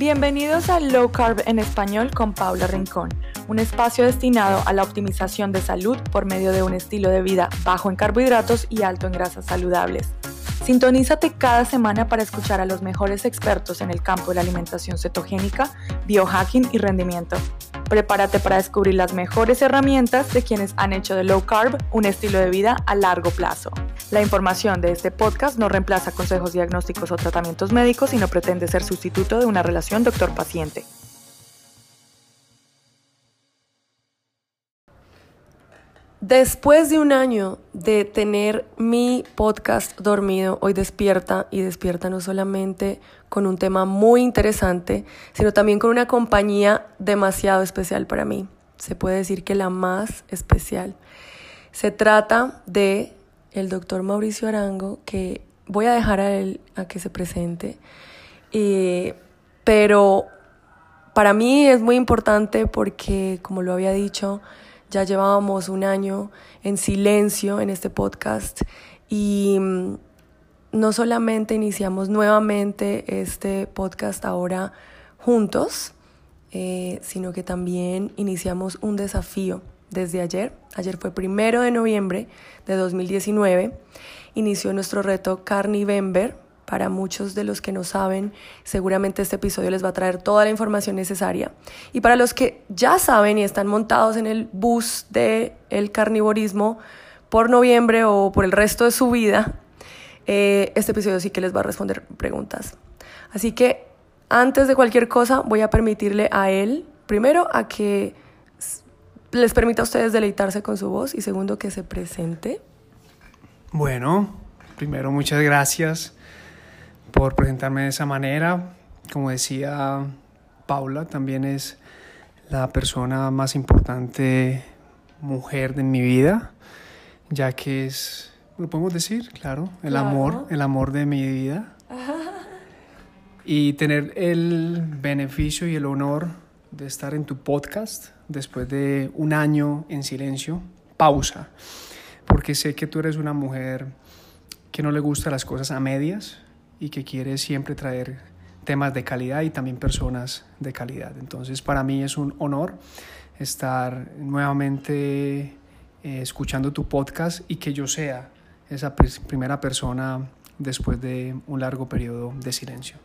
Bienvenidos a Low Carb en español con Paula Rincón, un espacio destinado a la optimización de salud por medio de un estilo de vida bajo en carbohidratos y alto en grasas saludables. Sintonízate cada semana para escuchar a los mejores expertos en el campo de la alimentación cetogénica, biohacking y rendimiento. Prepárate para descubrir las mejores herramientas de quienes han hecho de low carb un estilo de vida a largo plazo. La información de este podcast no reemplaza consejos diagnósticos o tratamientos médicos y no pretende ser sustituto de una relación doctor-paciente. Después de un año de tener mi podcast dormido, hoy despierta y despierta no solamente con un tema muy interesante, sino también con una compañía demasiado especial para mí. Se puede decir que la más especial. Se trata de el doctor Mauricio Arango, que voy a dejar a él a que se presente, pero para mí es muy importante porque, como lo había dicho, ya llevábamos un año en silencio en este podcast y mm, no solamente iniciamos nuevamente este podcast ahora juntos, eh, sino que también iniciamos un desafío desde ayer. Ayer fue primero de noviembre de 2019. Inició nuestro reto Carnivember. Para muchos de los que no saben, seguramente este episodio les va a traer toda la información necesaria. Y para los que ya saben y están montados en el bus del el carnivorismo por noviembre o por el resto de su vida, eh, este episodio sí que les va a responder preguntas. Así que antes de cualquier cosa voy a permitirle a él, primero, a que les permita a ustedes deleitarse con su voz y segundo que se presente. Bueno, primero muchas gracias por presentarme de esa manera. Como decía Paula, también es la persona más importante mujer de mi vida, ya que es, lo podemos decir, claro, el amor, el amor de mi vida. Y tener el beneficio y el honor de estar en tu podcast después de un año en silencio, pausa, porque sé que tú eres una mujer que no le gusta las cosas a medias y que quiere siempre traer temas de calidad y también personas de calidad. Entonces para mí es un honor estar nuevamente eh, escuchando tu podcast y que yo sea esa primera persona después de un largo periodo de silencio.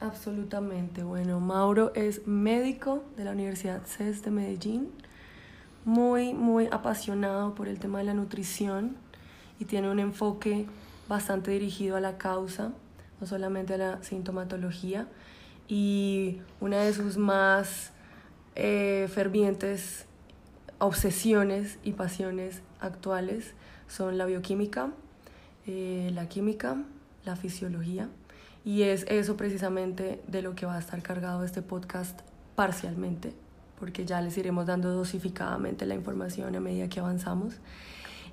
Absolutamente. Bueno, Mauro es médico de la Universidad CES de Medellín, muy, muy apasionado por el tema de la nutrición y tiene un enfoque bastante dirigido a la causa, no solamente a la sintomatología. Y una de sus más eh, fervientes obsesiones y pasiones actuales son la bioquímica, eh, la química, la fisiología y es eso precisamente de lo que va a estar cargado este podcast parcialmente, porque ya les iremos dando dosificadamente la información a medida que avanzamos.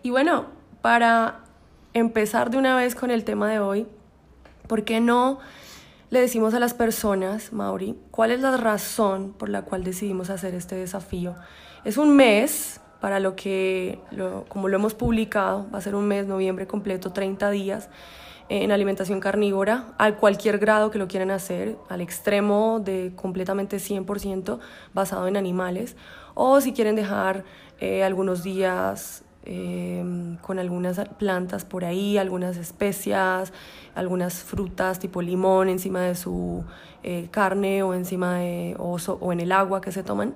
Y bueno, para empezar de una vez con el tema de hoy, ¿por qué no le decimos a las personas, Mauri, cuál es la razón por la cual decidimos hacer este desafío? Es un mes, para lo que, como lo hemos publicado, va a ser un mes, noviembre completo, 30 días en alimentación carnívora, a cualquier grado que lo quieran hacer, al extremo de completamente 100% basado en animales, o si quieren dejar eh, algunos días em, con algunas plantas por ahí, algunas especias, algunas frutas tipo limón encima de su eh, carne o encima de oso o en el agua que se toman,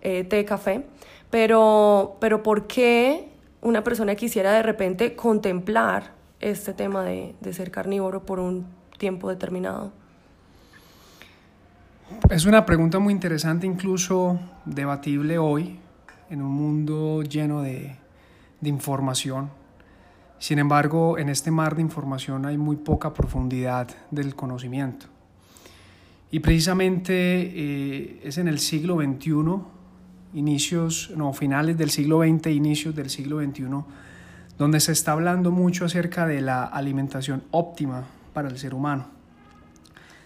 eh, té, café. Pero, pero ¿por qué una persona quisiera de repente contemplar este tema de, ser carnívoro por un tiempo determinado? Es una pregunta muy interesante, incluso debatible hoy, en un mundo lleno de, información. Sin embargo, en este mar de información hay muy poca profundidad del conocimiento. Y precisamente eh, es en el siglo XXI, inicios, no, finales del siglo XX, inicios del siglo XXI, donde se está hablando mucho acerca de la alimentación óptima para el ser humano.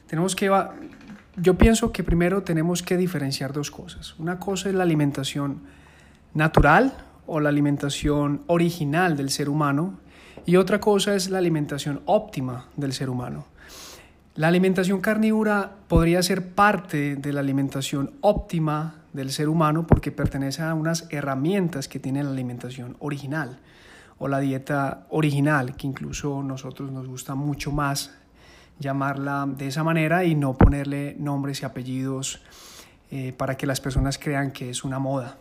Tenemos que, yo pienso que primero tenemos que diferenciar dos cosas. Una cosa es la alimentación natural o la alimentación original del ser humano y otra cosa es la alimentación óptima del ser humano. La alimentación carnívora podría ser parte de la alimentación óptima del ser humano porque pertenece a unas herramientas que tiene la alimentación original o la dieta original, que incluso nosotros nos gusta mucho más llamarla de esa manera y no ponerle nombres y apellidos eh, para que las personas crean que es una moda.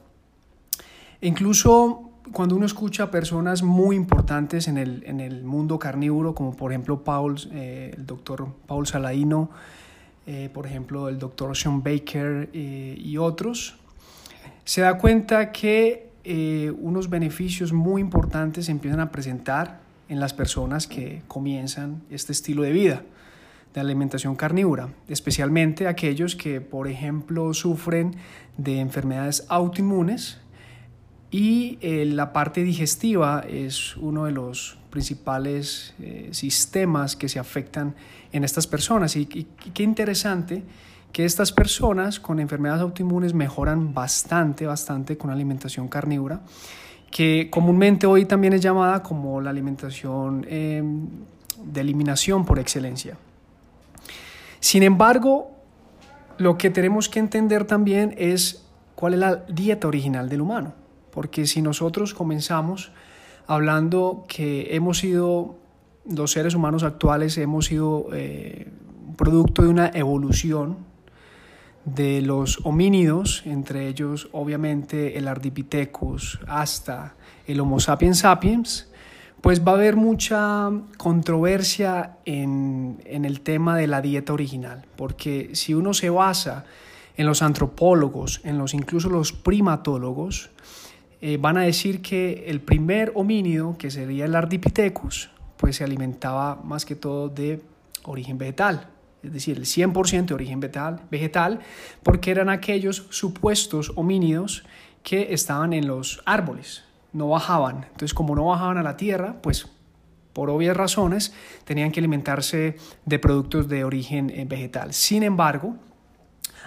Incluso cuando uno escucha a personas muy importantes en el, en el mundo carnívoro, como por ejemplo Paul, eh, el doctor Paul Saladino, eh, por ejemplo el doctor Sean Baker eh, y otros, se da cuenta que unos beneficios muy importantes se empiezan a presentar en las personas que comienzan este estilo de vida de alimentación carnívora, especialmente aquellos que, por ejemplo, sufren de enfermedades autoinmunes, y eh, la parte digestiva es uno de los principales eh, sistemas que se afectan en estas personas. Y, qué interesante que estas personas con enfermedades autoinmunes mejoran bastante, bastante con alimentación carnívora, que comúnmente hoy también es llamada como la alimentación em, de eliminación por excelencia. Sin embargo, lo que tenemos que entender también es cuál es la dieta original del humano. Porque si nosotros comenzamos hablando que hemos sido, los seres humanos actuales hemos sido eh, producto de una evolución de los homínidos, entre ellos obviamente el Ardipithecus hasta el Homo sapiens sapiens, pues va a haber mucha controversia en, en, el tema de la dieta original, porque si uno se basa en los antropólogos, en los incluso los primatólogos, eh, van a decir que el primer homínido, que sería el Ardipithecus, pues se alimentaba más que todo de origen vegetal, es decir, el 100% de origen vegetal, vegetal, porque eran aquellos supuestos homínidos que estaban en los árboles, no bajaban. Entonces, como no bajaban a la tierra, pues por obvias razones tenían que alimentarse de productos de origen eh, vegetal. Sin embargo,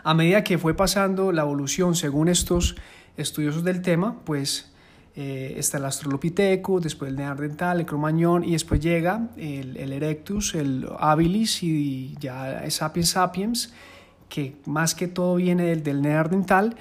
a medida que fue pasando la evolución según estos estudiosos del tema, pues eh, está el Australopithecus, después el Neandertal, el Cromañón y después llega el, Erectus, el Habilis y ya el Sapiens Sapiens, que más que todo viene del, del Neandertal,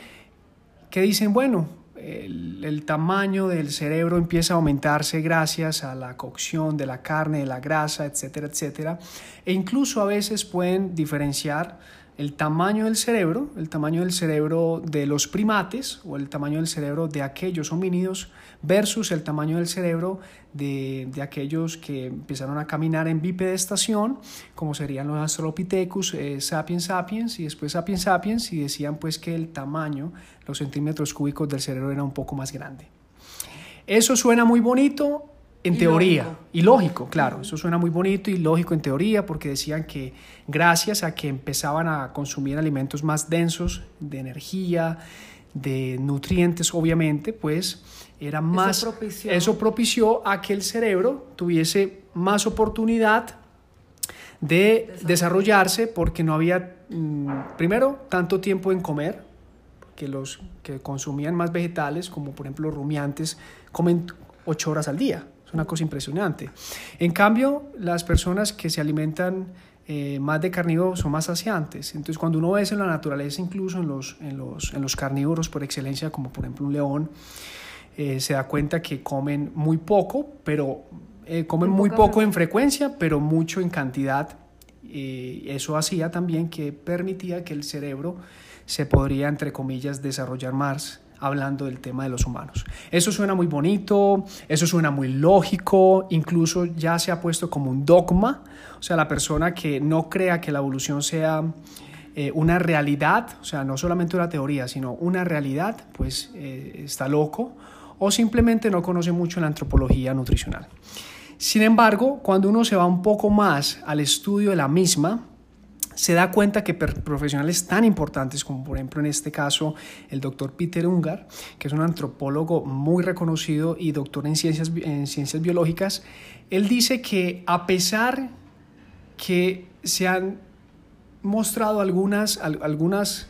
que dicen, bueno, el, el, tamaño del cerebro empieza a aumentarse gracias a la cocción de la carne, de la grasa, etcétera, etcétera. E incluso a veces pueden diferenciar el tamaño del cerebro, el tamaño del cerebro de los primates o el tamaño del cerebro de aquellos homínidos versus el tamaño del cerebro de, aquellos que empezaron a caminar en bipedestación, como serían los Australopithecus, eh, sapiens sapiens y después sapiens sapiens, y decían pues que el tamaño, los centímetros cúbicos del cerebro era un poco más grande. Eso suena muy bonito, en teoría, y lógico, claro, eso suena muy bonito y lógico en teoría porque decían que gracias a que empezaban a consumir alimentos más densos de energía, de nutrientes obviamente, pues era más... Eso propició, eso propició a que el cerebro tuviese más oportunidad de desarrollarse porque no había, mm, primero, tanto tiempo en comer, que los que consumían más vegetales, como por ejemplo rumiantes, comen ocho horas al día una cosa impresionante. En cambio, las personas que se alimentan eh, más de carnívoros son más saciantes. Entonces, cuando uno ve eso en la naturaleza, incluso en los, en los, en los carnívoros por excelencia, como por ejemplo un león, eh, se da cuenta que comen muy poco, pero eh, comen muy poco en frecuencia, pero mucho en cantidad. eso hacía también que permitía que el cerebro se podría, entre comillas, desarrollar más hablando del tema de los humanos. Eso suena muy bonito, eso suena muy lógico, incluso ya se ha puesto como un dogma, o sea, la persona que no crea que la evolución sea eh, una realidad, o sea, no solamente una teoría, sino una realidad, pues eh, está loco o simplemente no conoce mucho la antropología nutricional. Sin embargo, cuando uno se va un poco más al estudio de la misma, se da cuenta que profesionales tan importantes como por ejemplo en este caso el doctor Peter Ungar, que es un antropólogo muy reconocido y doctor en ciencias, en ciencias biológicas, él dice que a pesar que se han mostrado algunas, algunas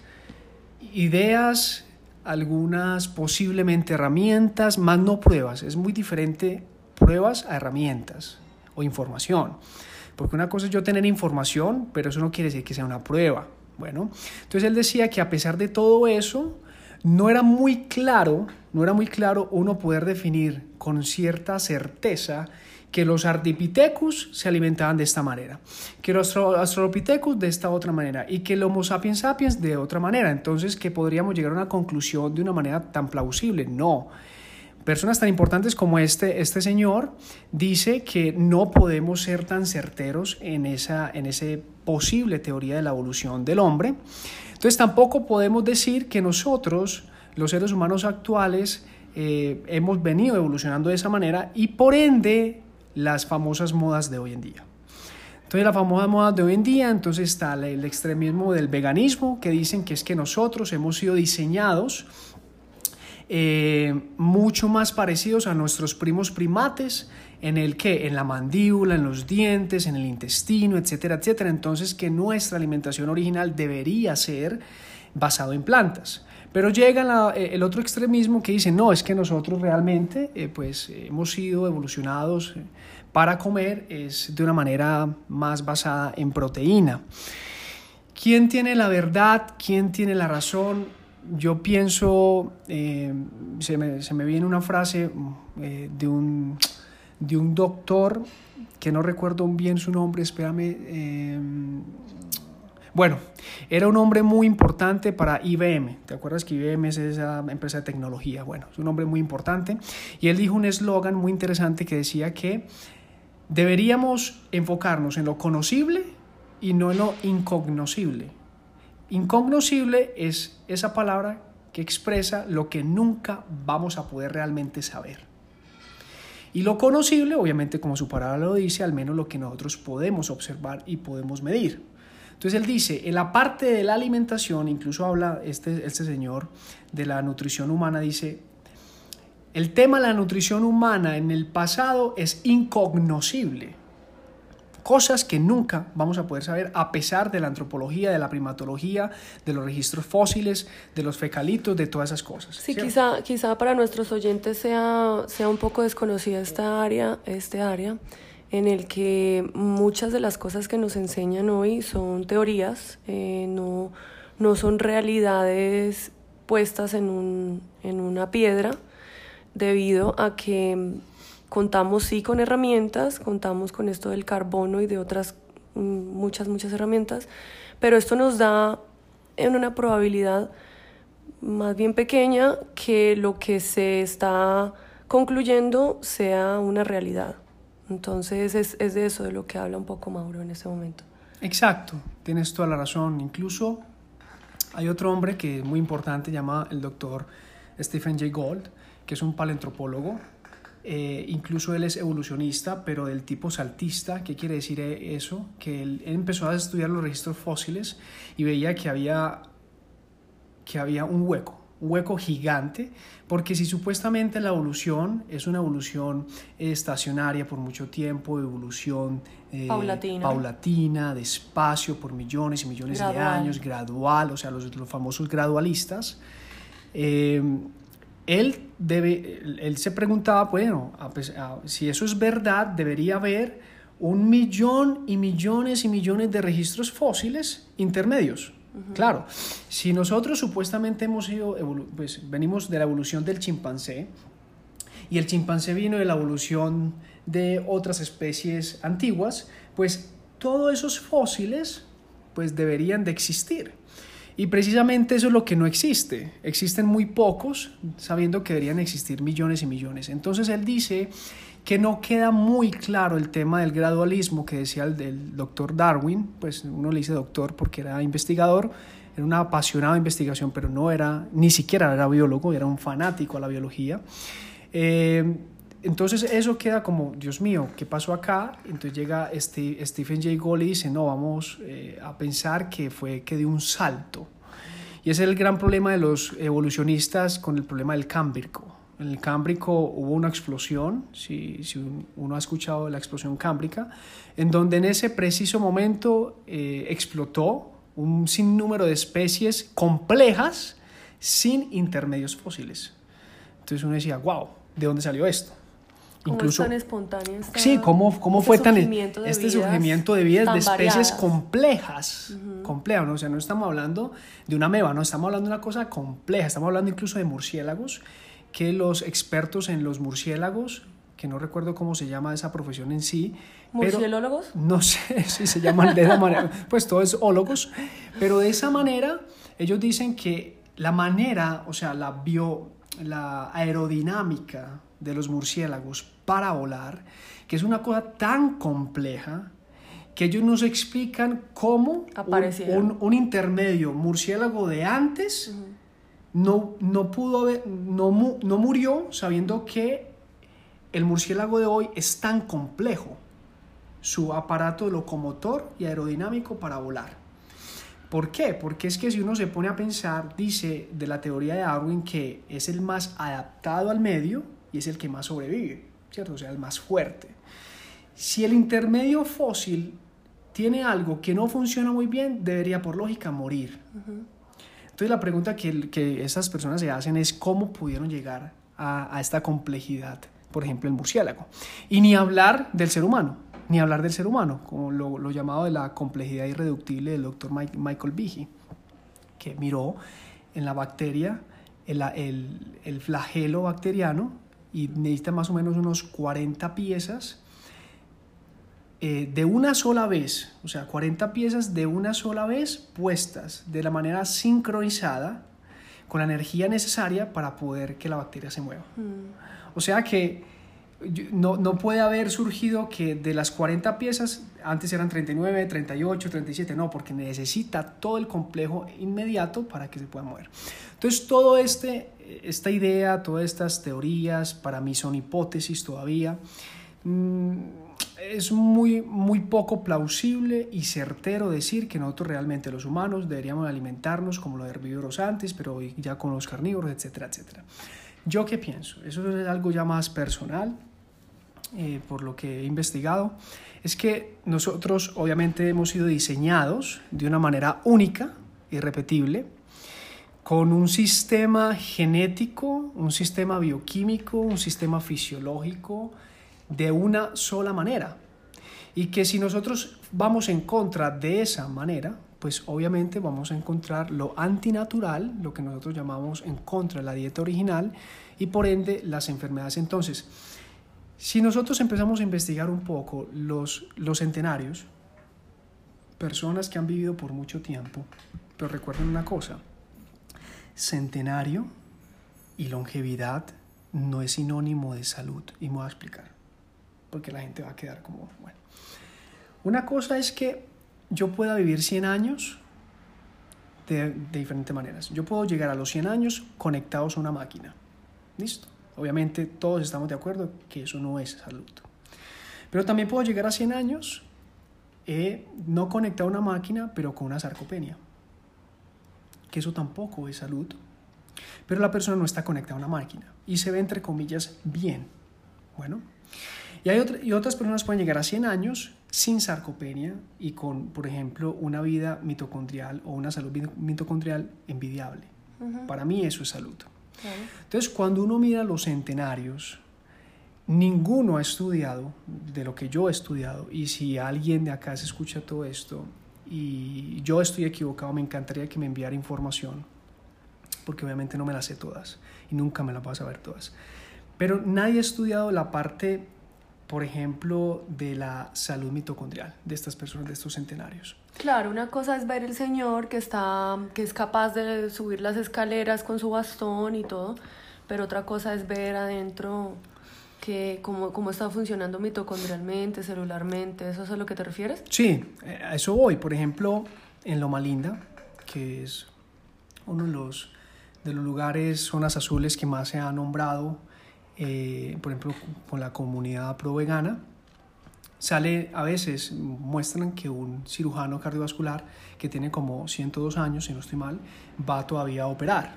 ideas, algunas posiblemente herramientas, más no pruebas, es muy diferente pruebas a herramientas o información. Porque una cosa es yo tener información, pero eso no quiere decir que sea una prueba. Bueno, entonces él decía que a pesar de todo eso, no era muy claro, no era muy claro uno poder definir con cierta certeza que los Ardipithecus se alimentaban de esta manera, que los Australopithecus de esta otra manera y que el Homo sapiens sapiens de otra manera. Entonces, que podríamos llegar a una conclusión de una manera tan plausible. No. Personas tan importantes como este, este señor dice que no podemos ser tan certeros en esa en ese posible teoría de la evolución del hombre. Entonces tampoco podemos decir que nosotros, los seres humanos actuales, eh, hemos venido evolucionando de esa manera y por ende las famosas modas de hoy en día. Entonces, la famosa moda de hoy en día, entonces está el extremismo del veganismo, que dicen que es que nosotros hemos sido diseñados eh, mucho más parecidos a nuestros primos primates, en el que, en la mandíbula, en los dientes, en el intestino, etcétera, etcétera. Entonces, que nuestra alimentación original debería ser basado en plantas. Pero llega eh, el otro extremismo que dice, no, es que nosotros realmente eh, pues hemos sido evolucionados eh, para comer es de una manera más basada en proteína. ¿Quién tiene la verdad? ¿Quién tiene la razón? Yo pienso, se, me, se, me, viene una frase de, un, de un doctor que no recuerdo bien su nombre, espérame, bueno, era un hombre muy importante para IBM. ¿Te acuerdas que IBM es esa empresa de tecnología? Bueno, es un hombre muy importante. Y él dijo un eslogan muy interesante que decía que deberíamos enfocarnos en lo conocible y no en lo incognoscible. Incognoscible es esa palabra que expresa lo que nunca vamos a poder realmente saber. Y lo conocible, obviamente, como su palabra lo dice, al menos lo que nosotros podemos observar y podemos medir. Entonces él dice, en la parte de la alimentación, incluso habla este, este señor de la nutrición humana, dice, el tema de la nutrición humana en el pasado es incognoscible. Cosas que nunca vamos a poder saber a pesar de la antropología, de la primatología, de los registros fósiles, de los fecalitos, de todas esas cosas. Sí, quizá, quizá para nuestros oyentes sea, sea un poco desconocida esta área, este área en el que muchas de las cosas que nos enseñan hoy son teorías, eh, no, no son realidades puestas en, un, en una piedra, debido a que contamos sí con herramientas, contamos con esto del carbono y de otras mm, muchas, muchas herramientas, pero esto nos da en una probabilidad más bien pequeña que lo que se está concluyendo sea una realidad. Entonces es, es de eso de lo que habla un poco Mauro en ese momento. Exacto, tienes toda la razón. Incluso hay otro hombre que es muy importante, llama el doctor Stephen Jay Gold, que es un paleontropólogo. Eh, incluso él es evolucionista, pero del tipo saltista. ¿Qué quiere decir eso? Que él, él, empezó a estudiar los registros fósiles y veía que había, que había un hueco hueco gigante, porque si supuestamente la evolución es una evolución estacionaria por mucho tiempo, evolución eh, paulatina. paulatina, despacio, por millones y millones de años, gradual, o sea, los, los famosos gradualistas, eh, él, debe, él se preguntaba, bueno, si eso es verdad, debería haber un millón y millones y millones de registros fósiles intermedios. Claro, si nosotros supuestamente hemos sido, pues venimos de la evolución del chimpancé y el chimpancé vino de la evolución de otras especies antiguas, pues todos esos fósiles pues deberían de existir. Y precisamente eso es lo que no existe. Existen muy pocos, sabiendo que deberían existir millones y millones. Entonces él dice que no queda muy claro el tema del gradualismo que decía el doctor Darwin, pues uno le dice doctor porque era investigador, era una apasionada investigación, pero no era, ni siquiera era biólogo, era un fanático a la biología. Eh, entonces eso queda como, Dios mío, ¿qué pasó acá? Entonces llega este, Stephen Jay Gould y dice, no, vamos eh, a pensar que fue que dio un salto. Y ese es el gran problema de los evolucionistas con el problema del cámbrico en el Cámbrico hubo una explosión, si, uno ha escuchado la explosión cámbrica, en donde en ese preciso momento eh, explotó un sinnúmero de especies complejas sin intermedios fósiles. Entonces uno decía, wow, ¿de dónde salió esto? Incluso... tan espontáneo sí, cómo, cómo fue tan... Este surgimiento de vidas de especies complejas. Complejas, ¿no? O sea, no estamos hablando de una meba, no, estamos hablando de una cosa compleja. Estamos hablando incluso de murciélagos, que los expertos en los murciélagos que no recuerdo cómo se llama esa profesión en sí. ¿Murciélagos? No sé si se llaman de esa manera, pues todo es ólogos, pero de esa manera ellos dicen que la manera, o sea, la bio, la aerodinámica de los murciélagos para volar, que es una cosa tan compleja que ellos nos explican cómo un, un, intermedio murciélago de antes no, no pudo haber, no, no murió sabiendo que el murciélago de hoy es tan complejo, su aparato locomotor y aerodinámico para volar. ¿Por qué? Porque es que si uno se pone a pensar, dice de la teoría de Darwin que es el más adaptado al medio y es el que más sobrevive, ¿cierto? O sea, el más fuerte. Si el intermedio fósil tiene algo que no funciona muy bien, debería por lógica morir. Entonces la pregunta que, que, esas personas se hacen es cómo pudieron llegar a esta complejidad por ejemplo, el murciélago. Y ni hablar del ser humano, ni hablar del ser humano, como lo, llamado de la complejidad irreductible del doctor Michael Behe, que miró en la bacteria el, flagelo bacteriano y necesita más o menos unos 40 piezas eh, de una sola vez, o sea, 40 piezas de una sola vez puestas de la manera sincronizada con la energía necesaria para poder que la bacteria se mueva. Mm. O sea que no, no, puede haber surgido que de las 40 piezas, antes eran 39, 38, 37, no, porque necesita todo el complejo inmediato para que se pueda mover. Entonces, todo este, esta idea, todas estas teorías, para mí son hipótesis todavía, mm, es muy, muy poco plausible y certero decir que nosotros realmente los humanos deberíamos alimentarnos como los herbívoros antes, pero ya con los carnívoros, etcétera, etcétera. ¿Yo qué pienso? Eso es algo ya más personal, eh, por lo que he investigado. Es que nosotros obviamente hemos sido diseñados de una manera única, irrepetible, con un sistema genético, un sistema bioquímico, un sistema fisiológico de una sola manera. Y que si nosotros vamos en contra de esa manera, pues obviamente vamos a encontrar lo antinatural, lo que nosotros llamamos en contra de la dieta original y por ende las enfermedades. Entonces, si nosotros empezamos a investigar un poco los, los centenarios, personas que han vivido por mucho tiempo, pero recuerden una cosa, centenario y longevidad no es sinónimo de salud y me voy a explicar, porque la gente va a quedar como, bueno, una cosa es que yo pueda vivir 100 años de, diferentes maneras. Yo puedo llegar a los 100 años conectados a una máquina. Listo. Obviamente todos estamos de acuerdo que eso no es salud. Pero también puedo llegar a 100 años eh, no conectado a una máquina, pero con una sarcopenia. Que eso tampoco es salud. Pero la persona no está conectada a una máquina y se ve entre comillas bien. Bueno, y, hay y otras personas pueden llegar a 100 años sin sarcopenia y con, por ejemplo, una vida mitocondrial o una salud mitocondrial envidiable. Para mí eso es salud. Entonces, cuando uno mira los centenarios, ninguno ha estudiado de lo que yo he estudiado y si alguien de acá se escucha todo esto y yo estoy equivocado, me encantaría que me enviara información, porque obviamente no me las sé todas y nunca me las voy a saber todas. Pero nadie ha estudiado la parte por ejemplo, de la salud mitocondrial de estas personas, de estos centenarios. Claro, una cosa es ver el señor que, está, que es capaz de subir las escaleras con su bastón y todo, pero otra cosa es ver adentro que cómo, cómo está funcionando mitocondrialmente, celularmente, ¿eso es a lo que te refieres? Sí, a eso voy. Por ejemplo, en Loma Linda, que es uno de los, de los lugares, zonas azules que más se ha nombrado eh, por ejemplo, con la comunidad pro vegana, sale a veces, muestran que un cirujano cardiovascular que tiene como 102 años, si no estoy mal, va todavía a operar.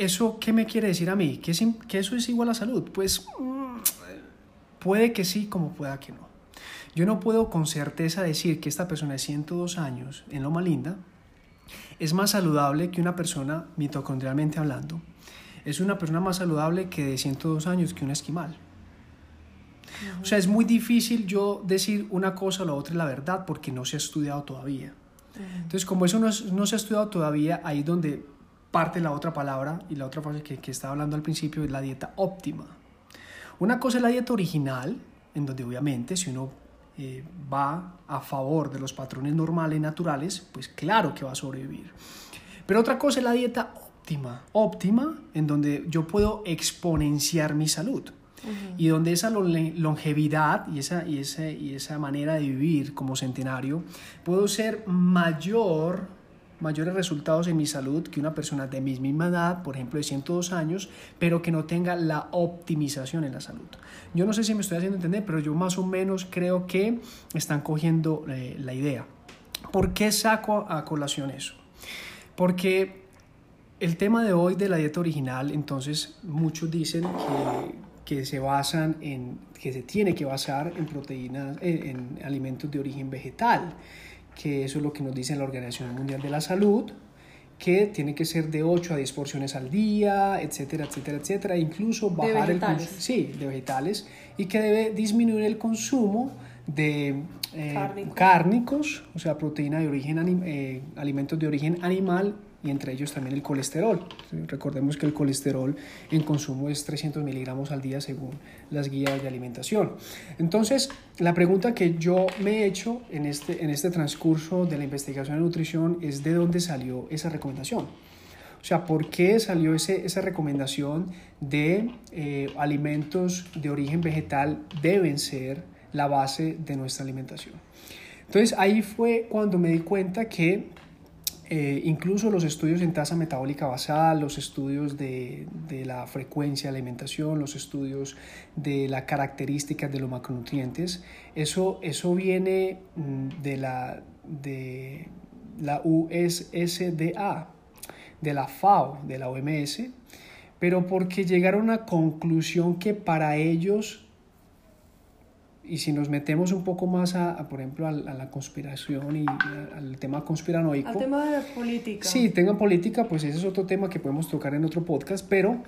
¿Eso qué me quiere decir a mí? ¿Que, que eso es igual a salud? Pues mm, puede que sí, como pueda que no. Yo no puedo con certeza decir que esta persona de 102 años en Loma Linda es más saludable que una persona mitocondrialmente hablando es una persona más saludable que de 102 años que un esquimal. O sea, es muy difícil yo decir una cosa o la otra la verdad porque no se ha estudiado todavía. Entonces, como eso no, no, se ha estudiado todavía, ahí es donde parte la otra palabra y la otra frase que, que estaba hablando al principio es la dieta óptima. Una cosa es la dieta original, en donde obviamente si uno eh, va a favor de los patrones normales naturales, pues claro que va a sobrevivir. Pero otra cosa es la dieta óptima, óptima, en donde yo puedo exponenciar mi salud. Y donde esa longevidad y esa, y, esa, y esa manera de vivir como centenario, puedo ser mayor mayores resultados en mi salud que una persona de mi misma edad, por ejemplo de 102 años, pero que no tenga la optimización en la salud. Yo no sé si me estoy haciendo entender, pero yo más o menos creo que están cogiendo eh, la idea. ¿Por qué saco a colación eso? Porque el tema de hoy de la dieta original, entonces muchos dicen que, que se basan en, que se tiene que basar en proteínas, en alimentos de origen vegetal que eso es lo que nos dice la Organización Mundial de la Salud, que tiene que ser de 8 a 10 porciones al día, etcétera, etcétera, etcétera, incluso bajar el consumo sí, de vegetales y que debe disminuir el consumo de eh, cárnicos, o sea, proteína de origen, eh, alimentos de origen animal y entre ellos también el colesterol. Recordemos que el colesterol en consumo es 300 miligramos al día según las guías de alimentación. Entonces, la pregunta que yo me he hecho en este, en este transcurso de la investigación de nutrición es de dónde salió esa recomendación. O sea, ¿por qué salió ese, esa recomendación de eh, alimentos de origen vegetal deben ser la base de nuestra alimentación? Entonces ahí fue cuando me di cuenta que eh, incluso los estudios en tasa metabólica basal, los estudios de, de, la frecuencia de alimentación, los estudios de las características de los macronutrientes, eso, eso viene mm, de la, de la USSDA, de la FAO, de la OMS, pero porque llegaron a una conclusión que para ellos y si nos metemos un poco más a, por ejemplo, a, la conspiración y al tema conspiranoico. Al tema de la política. Sí, tengan política, pues ese es otro tema que podemos tocar en otro podcast, pero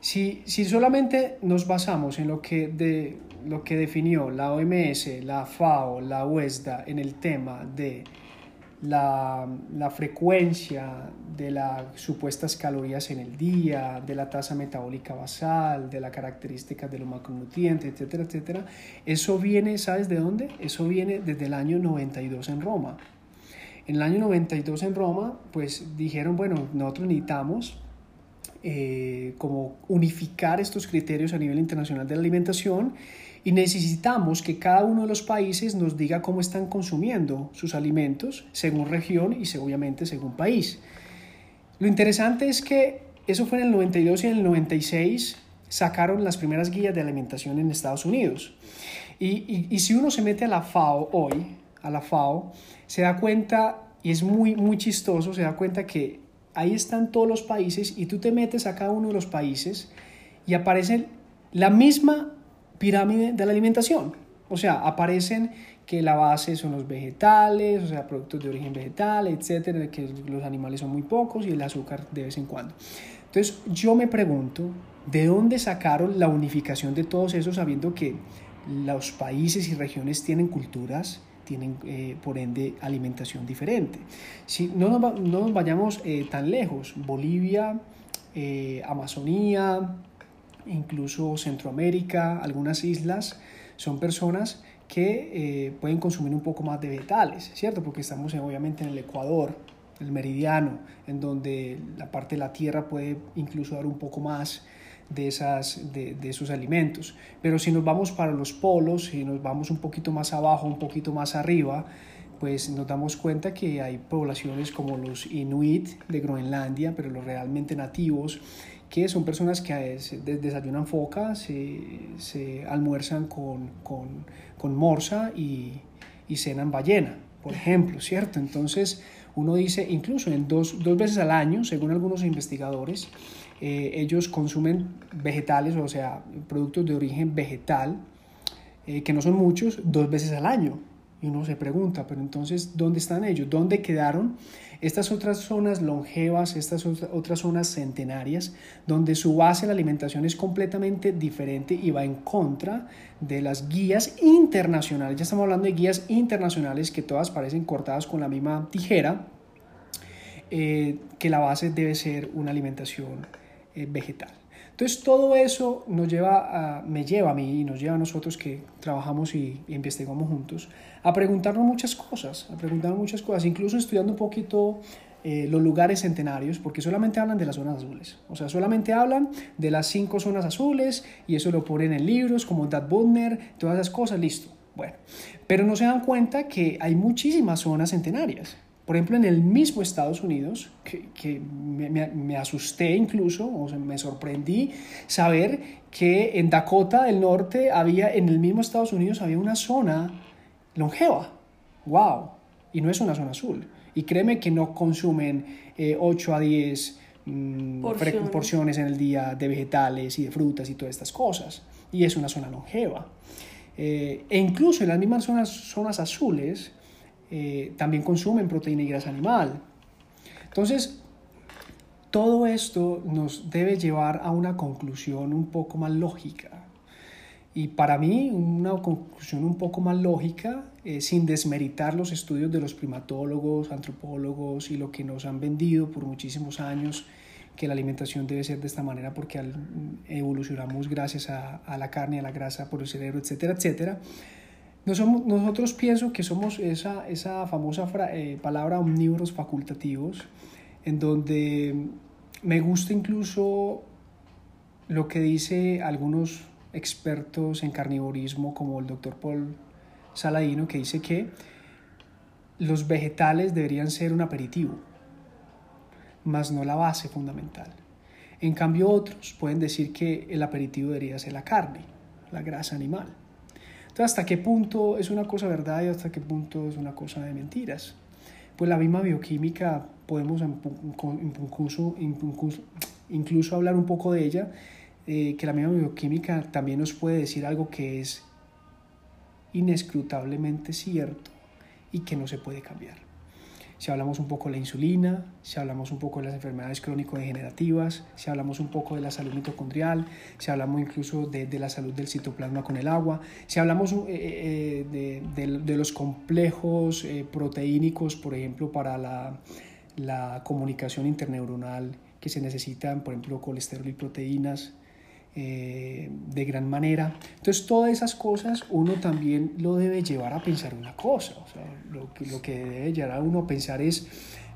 si, si solamente nos basamos en lo que, de, lo que definió la OMS, la FAO, la UESDA en el tema de la, la, frecuencia de las supuestas calorías en el día, de la tasa metabólica basal, de las características de los macronutrientes, etcétera, etcétera. Eso viene, ¿sabes de dónde? Eso viene desde el año 92 en Roma. En el año 92 en Roma, pues dijeron, bueno, nosotros necesitamos eh, como unificar estos criterios a nivel internacional de la alimentación y necesitamos que cada uno de los países nos diga cómo están consumiendo sus alimentos según región y obviamente según país. Lo interesante es que eso fue en el 92 y en el 96 sacaron las primeras guías de alimentación en Estados Unidos. Y, y, si uno se mete a la FAO hoy, a la FAO, se da cuenta, y es muy, muy chistoso, se da cuenta que ahí están todos los países y tú te metes a cada uno de los países y aparece la misma pirámide de la alimentación. O sea, aparecen que la base son los vegetales, o sea, productos de origen vegetal, etcétera, que los animales son muy pocos y el azúcar de vez en cuando. Entonces, yo me pregunto, ¿de dónde sacaron la unificación de todos esos sabiendo que los países y regiones tienen culturas, tienen eh, por ende alimentación diferente? Si no nos, no nos vayamos eh, tan lejos, Bolivia, eh, Amazonía, incluso Centroamérica, algunas islas, son personas que eh, pueden consumir un poco más de vegetales, ¿cierto? Porque estamos obviamente en el Ecuador, el meridiano, en donde la parte de la tierra puede incluso dar un poco más de, esas, de, de, esos alimentos. Pero si nos vamos para los polos, si nos vamos un poquito más abajo, un poquito más arriba, pues nos damos cuenta que hay poblaciones como los inuit de Groenlandia, pero los realmente nativos, que son personas que desayunan foca, se, almuerzan con, con, morsa y, y, cenan ballena, por ejemplo, ¿cierto? Entonces uno dice, incluso en dos, veces al año, según algunos investigadores, eh, ellos consumen vegetales, o sea, productos de origen vegetal, eh, que no son muchos, dos veces al año. Y uno se pregunta, pero entonces, ¿dónde están ellos? ¿Dónde quedaron estas otras zonas longevas, estas otras zonas centenarias, donde su base la alimentación es completamente diferente y va en contra de las guías internacionales? Ya estamos hablando de guías internacionales que todas parecen cortadas con la misma tijera, eh, que la base debe ser una alimentación eh, vegetal. Entonces todo eso nos lleva a, me lleva a mí y nos lleva a nosotros que trabajamos y, investigamos juntos a preguntarnos muchas cosas, a preguntarnos muchas cosas, incluso estudiando un poquito eh, los lugares centenarios, porque solamente hablan de las zonas azules. O sea, solamente hablan de las cinco zonas azules y eso lo ponen en libros como Dad Budner, todas esas cosas, listo. Bueno, pero no se dan cuenta que hay muchísimas zonas centenarias. Por ejemplo, en el mismo Estados Unidos, que, me, asusté incluso, o sea, me sorprendí saber que en Dakota del Norte había, en el mismo Estados Unidos había una zona longeva. ¡Wow! Y no es una zona azul. Y créeme que no consumen 8 eh, a 10 mm, porciones. en el día de vegetales y de frutas y todas estas cosas. Y es una zona longeva. Eh, e incluso en las mismas zonas, zonas azules, eh, también consumen proteína y grasa animal. Entonces, todo esto nos debe llevar a una conclusión un poco más lógica. Y para mí, una conclusión un poco más lógica, eh, sin desmeritar los estudios de los primatólogos, antropólogos y lo que nos han vendido por muchísimos años, que la alimentación debe ser de esta manera porque evolucionamos gracias a, la carne, a la grasa por el cerebro, etcétera, etcétera nosotros pienso que somos esa, esa famosa eh, palabra omnívoros facultativos, en donde me gusta incluso lo que dice algunos expertos en carnivorismo, como el doctor Paul Saladino, que dice que los vegetales deberían ser un aperitivo, más no la base fundamental. En cambio, otros pueden decir que el aperitivo debería ser la carne, la grasa animal. Entonces, ¿hasta qué punto es una cosa verdad y hasta qué punto es una cosa de mentiras? Pues la misma bioquímica podemos incluso, incluso, hablar un poco de ella, eh, que la misma bioquímica también nos puede decir algo que es inescrutablemente cierto y que no se puede cambiar si hablamos un poco de la insulina, si hablamos un poco de las enfermedades crónico-degenerativas, si hablamos un poco de la salud mitocondrial, si hablamos incluso de, de la salud del citoplasma con el agua, si hablamos eh, eh, de, de, de, los complejos eh, proteínicos, por ejemplo, para la, la comunicación interneuronal que se necesitan, por ejemplo, colesterol y proteínas, eh, de gran manera. Entonces, todas esas cosas uno también lo debe llevar a pensar una cosa. O sea, lo, que, lo que debe llevar a uno a pensar es,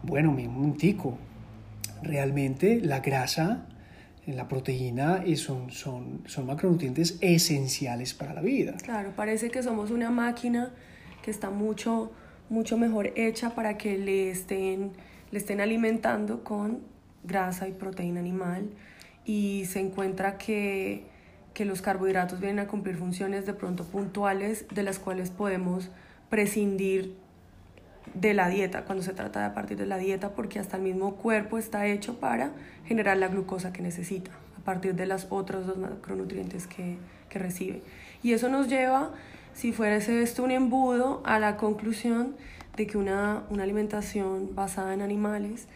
bueno, un tico, realmente la grasa, la proteína son, son, son macronutrientes esenciales para la vida. Claro, parece que somos una máquina que está mucho, mucho mejor hecha para que le estén, le estén alimentando con grasa y proteína animal y se encuentra que, que los carbohidratos vienen a cumplir funciones de pronto puntuales de las cuales podemos prescindir de la dieta, cuando se trata de partir de la dieta, porque hasta el mismo cuerpo está hecho para generar la glucosa que necesita, a partir de las otros dos macronutrientes que, que recibe. Y eso nos lleva, si fuese esto un embudo, a la conclusión de que una, una alimentación basada en animales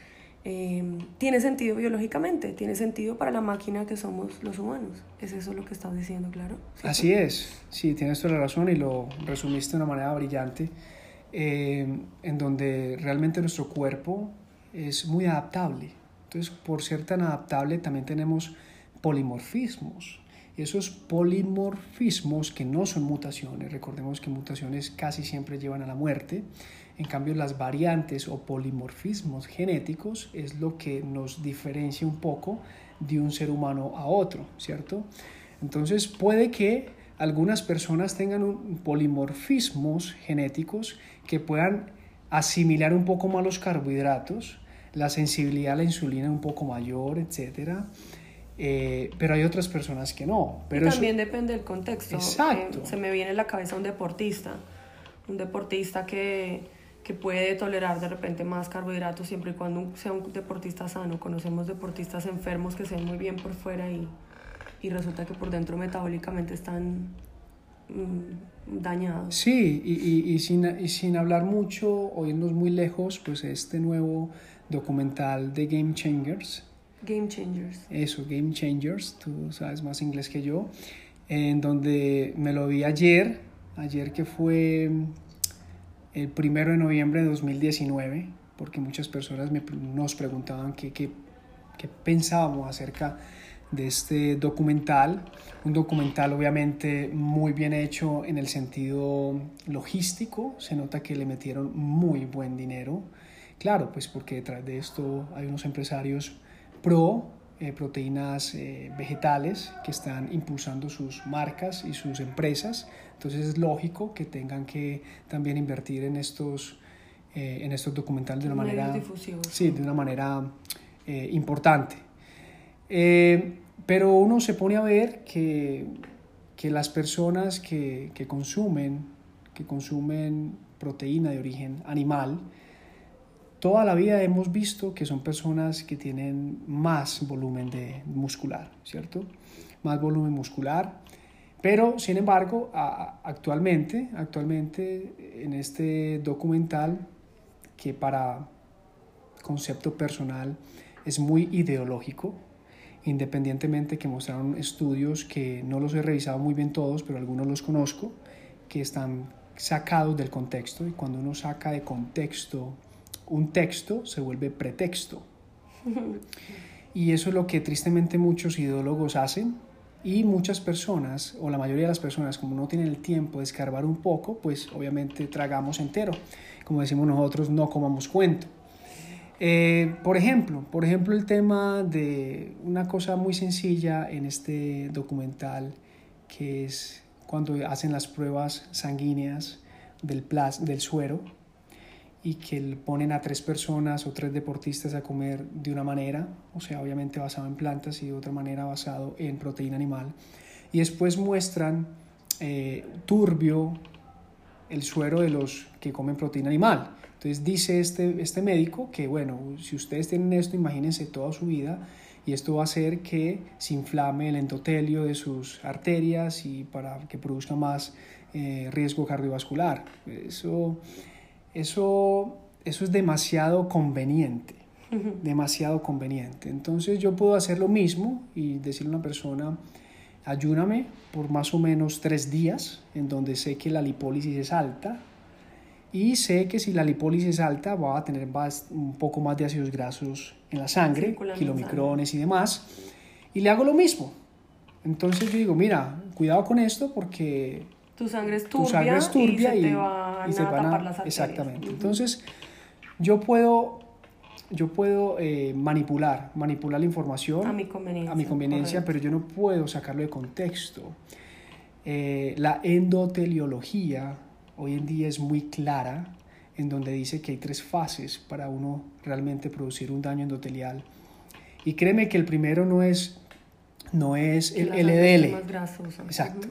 Em, tiene sentido biológicamente, tiene sentido para la máquina que somos los humanos. ¿Es eso lo que estás diciendo, claro? Así es, sí, tienes toda la razón y lo resumiste de una manera brillante, em, en donde realmente nuestro cuerpo es muy adaptable. Entonces, por ser tan adaptable, también tenemos polimorfismos. Esos polimorfismos que no son mutaciones, recordemos que mutaciones casi siempre llevan a la muerte, en cambio, las variantes o polimorfismos genéticos es lo que nos diferencia un poco de un ser humano a otro, ¿cierto? Entonces, puede que algunas personas tengan un polimorfismos genéticos que puedan asimilar un poco más los carbohidratos, la sensibilidad a la insulina un poco mayor, etcétera. Eh, pero hay otras personas que no. Pero también depende del contexto. Exacto. Eh, se me viene a la cabeza un deportista, un deportista que que puede tolerar de repente más carbohidratos siempre y cuando sea un deportista sano. Conocemos deportistas enfermos que se ven muy bien por fuera y, y resulta que por dentro metabólicamente están mm, dañado. Sí, y, y, sin, y sin hablar mucho o irnos muy lejos, pues este nuevo documental de Game Changers. Game Changers. Eso, Game Changers, tú sabes más inglés que yo, en donde me lo vi ayer, ayer que fue el primero de noviembre de 2019, porque muchas personas me, nos preguntaban qué, qué, qué pensábamos acerca de este documental. Un documental obviamente muy bien hecho en el sentido logístico, se nota que le metieron muy buen dinero. Claro, pues porque detrás de esto hay unos empresarios pro eh, proteínas eh, vegetales que están impulsando sus marcas y sus empresas. Entonces es lógico que tengan que también invertir en estos, eh, en estos documentales de una manera, sí, de una manera importante. pero uno se pone a ver que, que las personas que, que, consumen, que consumen proteína de origen animal, toda la vida hemos visto que son personas que tienen más volumen de muscular, ¿cierto? Más volumen muscular. Pero, sin embargo, actualmente, actualmente en este documental, que para concepto personal es muy ideológico, independientemente que mostraron estudios que no los he revisado muy bien todos, pero algunos los conozco, que están sacados del contexto y cuando uno saca de contexto un texto se vuelve pretexto. Y eso es lo que tristemente muchos ideólogos hacen y muchas personas, o la mayoría de las personas, como no tienen el tiempo de escarbar un poco, pues obviamente tragamos entero. Como decimos nosotros, no comamos cuento. Eh, por ejemplo, por ejemplo, el tema de una cosa muy sencilla en este documental, que es cuando hacen las pruebas sanguíneas del, plas, del suero, y que ponen a tres personas o tres deportistas a comer de una manera, o sea, obviamente basado en plantas y de otra manera basado en proteína animal. Y después muestran eh, turbio el suero de los que comen proteína animal. Entonces dice este, este médico que, bueno, si ustedes tienen esto, imagínense toda su vida y esto va a hacer que se inflame el endotelio de sus arterias y para que produzca más eh, riesgo cardiovascular. Eso eso, eso es demasiado conveniente, demasiado conveniente. Entonces yo puedo hacer lo mismo y decirle a una persona, ayúdame por más o menos tres días, en donde sé que la lipólisis es alta, y sé que si la lipólisis es alta va a tener un poco más de ácidos grasos en la sangre, kilomicrones y demás, y le hago lo mismo. Entonces yo digo, mira, cuidado con esto porque tu sangre es turbia, y, se te van a tapar las arterias. Exactamente. Entonces, yo puedo, yo puedo eh, manipular, manipular la información a mi conveniencia, a mi conveniencia pero yo no puedo sacarlo de contexto. Eh, la endoteliología hoy en día es muy clara en donde dice que hay tres fases para uno realmente producir un daño endotelial. Y créeme que el primero no es no es el LDL. Exacto.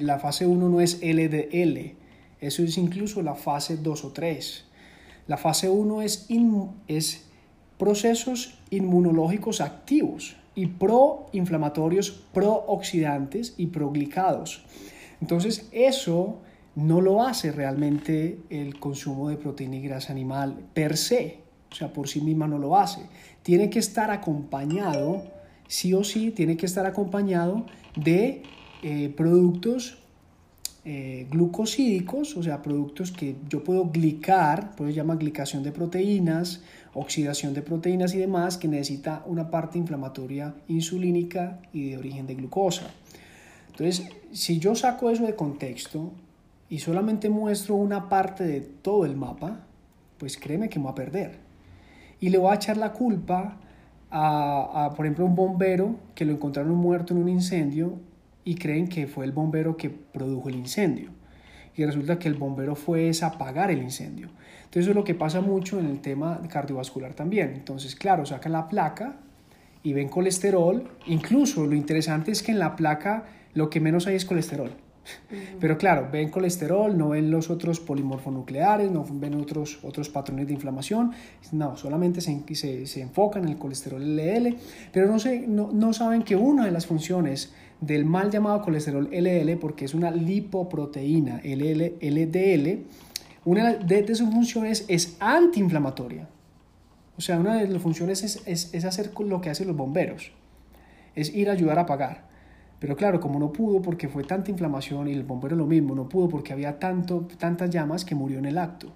la fase 1 no es LDL. Eso es incluso la fase 2 o 3. La fase 1 es, es procesos inmunológicos activos y proinflamatorios, prooxidantes y proglicados. Entonces, eso no lo hace realmente el consumo de proteína y grasa animal per se. O sea, por sí misma no lo hace. Tiene que estar acompañado sí o sí tiene que estar acompañado de eh, productos eh, glucosídicos, o sea, productos que yo puedo glicar, pues se llama glicación de proteínas, oxidación de proteínas y demás, que necesita una parte inflamatoria insulínica y de origen de glucosa. Entonces, si yo saco eso de contexto y solamente muestro una parte de todo el mapa, pues créeme que me va a perder. Y le voy a echar la culpa a, por ejemplo, un bombero que lo encontraron muerto en un incendio y creen que fue el bombero que produjo el incendio. Y resulta que el bombero fue a apagar el incendio. Entonces eso es lo que pasa mucho en el tema cardiovascular también. Entonces, claro, sacan la placa y ven colesterol. Incluso lo interesante es que en la placa lo que menos hay es colesterol. Pero claro, ven colesterol, no ven los otros polimorfonucleares, no ven otros, otros patrones de inflamación, no, solamente se, se, se enfocan en el colesterol LDL, pero no, se, no, no saben que una de las funciones del mal llamado colesterol LDL porque es una lipoproteína LL, LDL. Una de, sus funciones es antiinflamatoria. O sea, una de las funciones es, es, es hacer lo que hacen los bomberos, es ir a ayudar a apagar. Pero claro, como no pudo porque fue tanta inflamación y el bombero lo mismo, no pudo porque había tanto, tantas llamas que murió en el acto.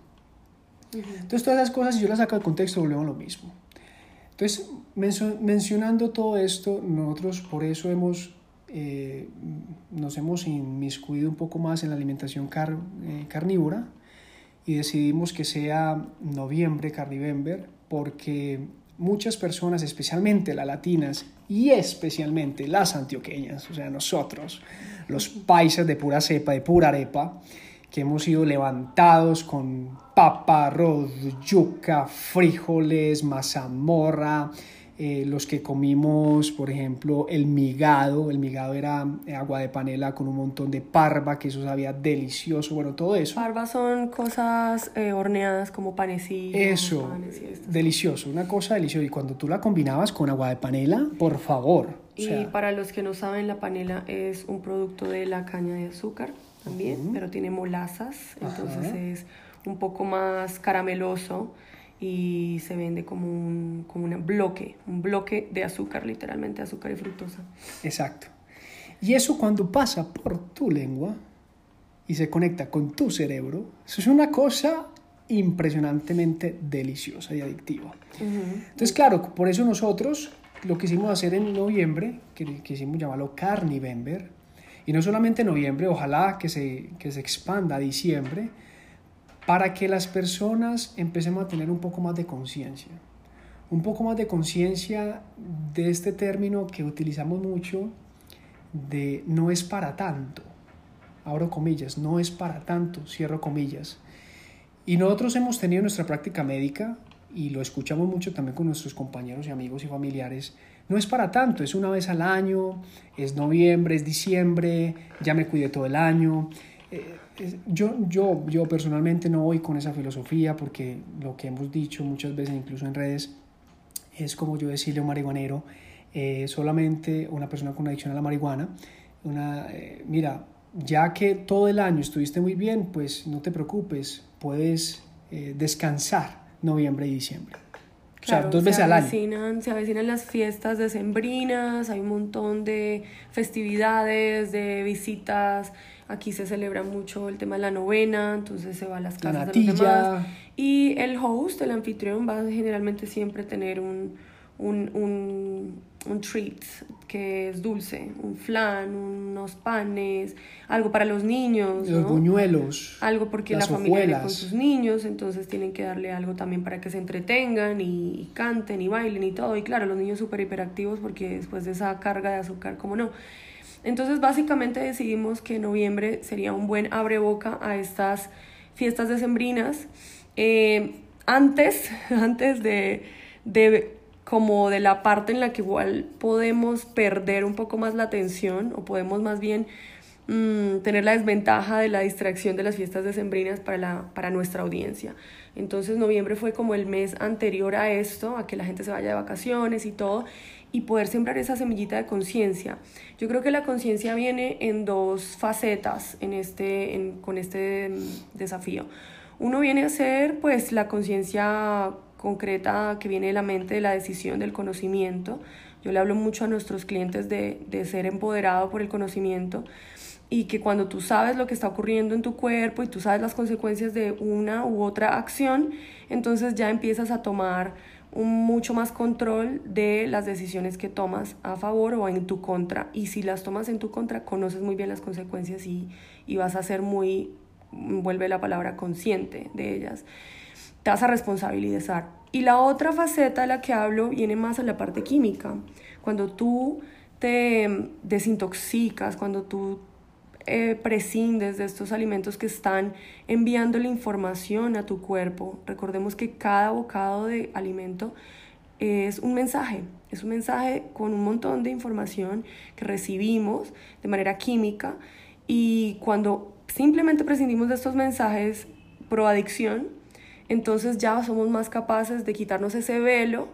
Entonces todas esas cosas, si yo las saco del contexto, volvemos a lo mismo. Entonces, mencionando todo esto, nosotros por eso hemos, eh, nos hemos inmiscuido un poco más en la alimentación eh, carnívora y decidimos que sea noviembre, Carnivember, porque muchas personas, especialmente las latinas y especialmente las antioqueñas, o sea, nosotros, los paisas de pura cepa, de pura arepa, que hemos sido levantados con papa, arroz, yuca, frijoles, mazamorra, eh, los que comimos, por ejemplo, el migado, el migado era agua de panela con un montón de parva, que eso sabía delicioso, bueno, todo eso. Parva son cosas eh, horneadas como panecillos. Eso, delicioso, una cosa deliciosa. Y cuando tú la combinabas con agua de panela, por favor. Y para los que no saben, la panela es un producto de la caña de azúcar también, pero tiene molazas, entonces es un poco más carameloso y se vende como un, como un bloque, un bloque de azúcar, literalmente azúcar y fructosa. Exacto. Y eso cuando pasa por tu lengua y se conecta con tu cerebro, eso es una cosa impresionantemente deliciosa y adictiva. Entonces, claro, por eso nosotros lo quisimos hacer en noviembre, que quisimos llamarlo Carnivember, y no solamente noviembre, ojalá que se, que se expanda a diciembre, para que las personas empecemos a tener un poco más de conciencia. Un poco más de conciencia de este término que utilizamos mucho de no es para tanto. Abro comillas, no es para tanto, cierro comillas. Y nosotros hemos tenido nuestra práctica médica y lo escuchamos mucho también con nuestros compañeros y amigos y familiares. No es para tanto, es una vez al año, es noviembre, es diciembre, ya me cuidé todo el año. Eh, yo, yo, yo personalmente no voy con esa filosofía porque lo que hemos dicho muchas veces, incluso en redes, es como yo decirle a un marihuanero, eh, solamente una persona con adicción a la marihuana, una, eh, mira, ya que todo el año estuviste muy bien, pues no te preocupes, puedes eh, descansar noviembre y diciembre. o sea, dos veces al año. Se avecinan las fiestas decembrinas, hay un montón de festividades, de visitas Aquí se celebra mucho el tema de la novena, entonces se va a las casas de los demás. Y el host, el anfitrión, va a generalmente siempre tener un, un, un, un treat que es dulce, un flan, unos panes, algo para los niños. Los buñuelos. Algo porque la familia viene con sus niños, entonces tienen que darle algo también para que se entretengan y, y canten y bailen y todo. Y claro, los niños súper hiperactivos porque después de esa carga de azúcar, como no. Entonces básicamente decidimos que noviembre sería un buen abreboca a estas fiestas decembrinas. Eh, antes, antes de, de como de la parte en la que igual podemos perder un poco más la atención o podemos más bien mm, tener la desventaja de la distracción de las fiestas decembrinas para, la, para nuestra audiencia. Entonces noviembre fue como el mes anterior a esto, a que la gente se vaya de vacaciones y todo, y poder sembrar esa semillita de conciencia. Yo creo que la conciencia viene en dos facetas en este, con este desafío. Uno viene a ser pues la conciencia concreta que viene de la mente, de la decisión, del conocimiento. Yo le hablo mucho a nuestros clientes de, de ser empoderado por el conocimiento y que cuando tú sabes lo que está ocurriendo en tu cuerpo y tú sabes las consecuencias de una u otra acción, entonces ya empiezas a tomar mucho más control de las decisiones que tomas a favor o en tu contra. Y si las tomas en tu contra, conoces muy bien las consecuencias y, y vas a ser muy, vuelve la palabra, consciente de ellas. Te vas a responsabilizar. Y la otra faceta de la que hablo viene más a la parte química. Cuando tú te desintoxicas, cuando tú eh, prescindes de estos alimentos que están enviando la información a tu cuerpo. Recordemos que cada bocado de alimento es un mensaje, es un mensaje con un montón de información que recibimos de manera química y cuando simplemente prescindimos de estos mensajes pro adicción, entonces ya somos más capaces de quitarnos ese velo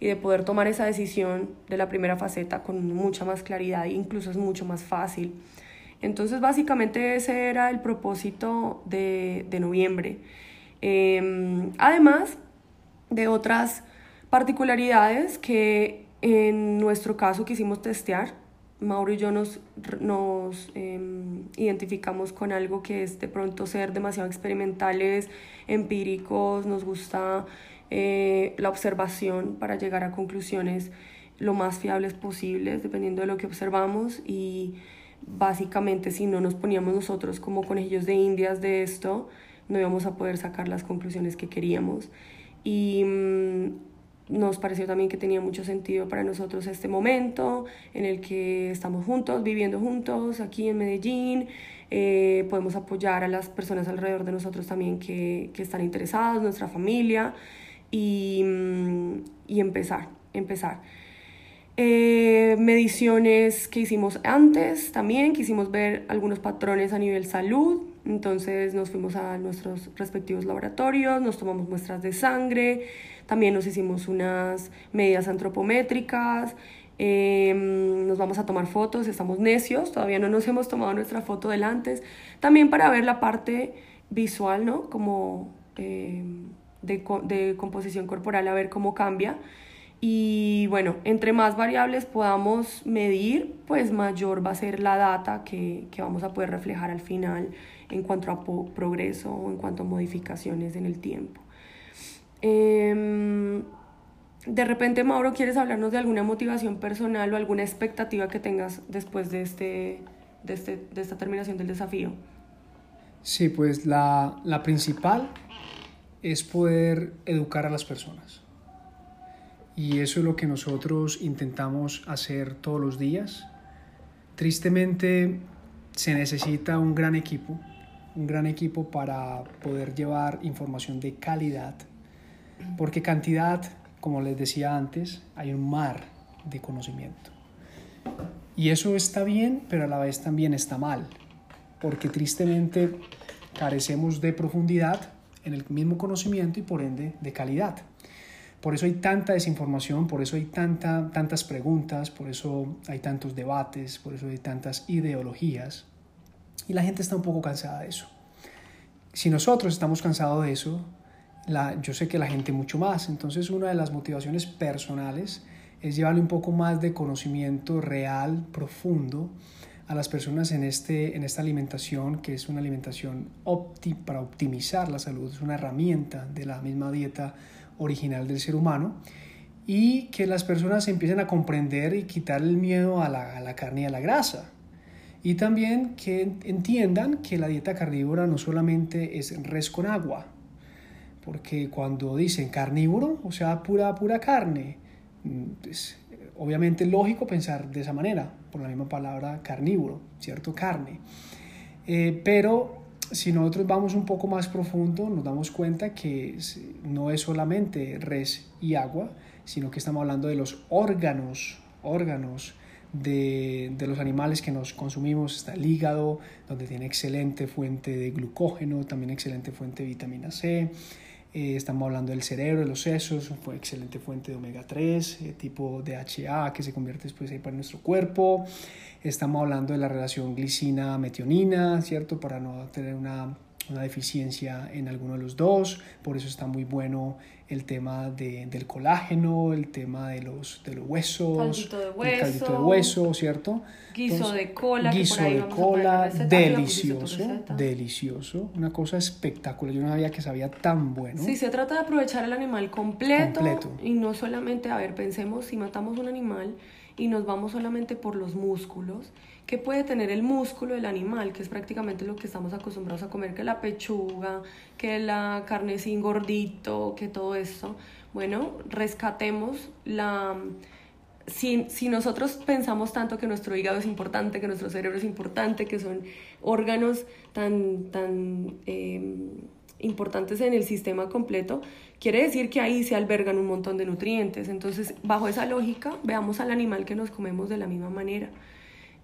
y de poder tomar esa decisión de la primera faceta con mucha más claridad e incluso es mucho más fácil. Entonces básicamente ese era el propósito de, de noviembre. Em, además de otras particularidades que en nuestro caso quisimos testear, Mauro y yo nos, nos em, identificamos con algo que es de pronto ser demasiado experimentales, empíricos, nos gusta eh, la observación para llegar a conclusiones lo más fiables posibles, dependiendo de lo que observamos y básicamente si no nos poníamos nosotros como conejillos de indias de esto, no íbamos a poder sacar las conclusiones que queríamos. Y mm, nos pareció también que tenía mucho sentido para nosotros este momento en el que estamos juntos, viviendo juntos aquí en Medellín. Eh, podemos apoyar a las personas alrededor de nosotros también que, que están interesadas, nuestra familia, y, mm, y empezar, empezar. Eh, mediciones que hicimos antes también, quisimos ver algunos patrones a nivel salud, entonces nos fuimos a nuestros respectivos laboratorios, nos tomamos muestras de sangre, también nos hicimos unas medidas antropométricas, em, nos vamos a tomar fotos, estamos necios, todavía no nos hemos tomado nuestra foto del antes, también para ver la parte visual, ¿no? Como em, de, de composición corporal, a ver cómo cambia. Y bueno, entre más variables podamos medir, pues mayor va a ser la data que, que vamos a poder reflejar al final en cuanto a progreso o en cuanto a modificaciones en el tiempo. Em, de repente, Mauro, ¿quieres hablarnos de alguna motivación personal o alguna expectativa que tengas después de, este, de, este, de esta terminación del desafío? Sí, pues la, la principal es poder educar a las personas. Y eso es lo que nosotros intentamos hacer todos los días. Tristemente se necesita un gran equipo, un gran equipo para poder llevar información de calidad porque cantidad, como les decía antes, hay un mar de conocimiento. Y eso está bien, pero a la vez también está mal, porque tristemente carecemos de profundidad en el mismo conocimiento y por ende de calidad. Por eso hay tanta desinformación, por eso hay tanta, tantas preguntas, por eso hay tantos debates, por eso hay tantas ideologías. Y la gente está un poco cansada de eso. Si nosotros estamos cansados de eso, yo sé que la gente mucho más. Entonces una de las motivaciones personales es llevarle un poco más de conocimiento real, profundo, a las personas en, este, en esta alimentación, que es una alimentación para optimizar la salud, es una herramienta de la misma dieta original del ser humano, y que las personas empiecen a comprender y quitar el miedo a la, a la carne y a la grasa. Y también que entiendan que la dieta carnívora no solamente es res con agua, porque cuando dicen carnívoro, o sea, pura, pura carne, mm, es obviamente lógico pensar de esa manera, por la misma palabra carnívoro, ¿cierto? Carne. Eh, pero si nosotros vamos un poco más profundo, nos damos cuenta que no es solamente res y agua, sino que estamos hablando de los órganos, órganos de, de, los animales que nos consumimos. Está el hígado, donde tiene excelente fuente de glucógeno, también excelente fuente de vitamina C. Eh, estamos hablando del cerebro, de los sesos, excelente fuente de omega 3, eh, tipo DHA que se convierte después ahí para nuestro cuerpo. Estamos hablando de la relación glicina-metionina, ¿cierto? Para no tener una, una, deficiencia en alguno de los dos. Por eso está muy bueno el tema de, del colágeno, el tema de los, de los huesos, caldito de hueso, el caldito de hueso, ¿cierto? Guiso de cola. Guiso de cola, delicioso, delicioso, una cosa espectacular. Yo no sabía que sabía tan bueno. Sí, se trata de aprovechar el animal completo, completo. y no solamente, a ver, pensemos si matamos un animal y nos vamos solamente por los músculos, ¿qué puede tener el músculo del animal? Que es prácticamente lo que estamos acostumbrados a comer, que la pechuga, que la carne sin gordito, que todo esto. Bueno, rescatemos la... Si, si, nosotros pensamos tanto que nuestro hígado es importante, que nuestro cerebro es importante, que son órganos tan, tan eh, importantes en el sistema completo, quiere decir que ahí se albergan un montón de nutrientes. Entonces, bajo esa lógica, veamos al animal que nos comemos de la misma manera.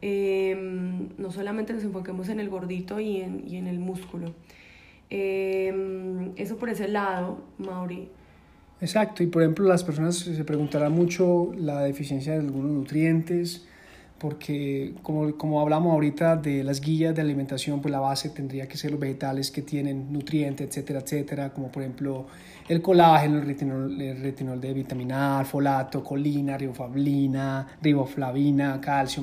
Em, no solamente nos enfoquemos en el gordito y en, y en el músculo. Em, eso por ese lado, Mauri. Exacto, y por ejemplo las personas se preguntarán mucho la deficiencia de algunos nutrientes, porque como, como hablamos ahorita de las guías de alimentación, pues la base tendría que ser los vegetales que tienen nutrientes, etcétera, etcétera, como por ejemplo el colágeno, el retinol, el retinol de vitamina A, folato, colina, riboflavina, riboflavina, calcio,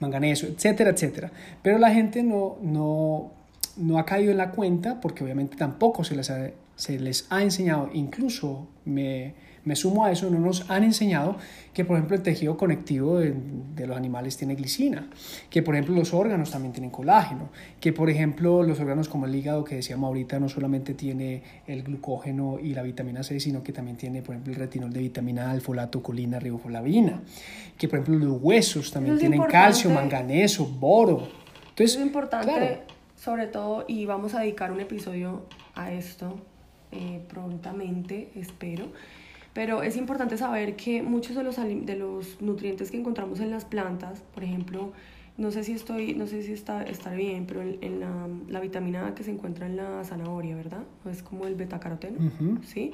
manganeso, etcétera, etcétera. Pero la gente no, no, no ha caído en la cuenta porque obviamente tampoco se les ha, se les ha enseñado, incluso me me sumo a eso, no nos han enseñado que, por ejemplo, el tejido conectivo de, los animales tiene glicina, que, por ejemplo, los órganos también tienen colágeno, que, por ejemplo, los órganos como el hígado, que decíamos ahorita, no solamente tiene el glucógeno y la vitamina C, sino que también tiene, por ejemplo, el retinol de vitamina A, folato, colina, riboflavina, que, por ejemplo, los huesos también tienen calcio, manganeso, boro. Entonces, es importante, sobre todo, y vamos a dedicar un episodio a esto eh, prontamente, espero pero es importante saber que muchos de los, de los nutrientes que encontramos en las plantas, por ejemplo, no sé si estoy, no sé si está, está bien, pero en, la, la, vitamina A que se encuentra en la zanahoria, ¿verdad? Es como el betacaroteno, ¿sí?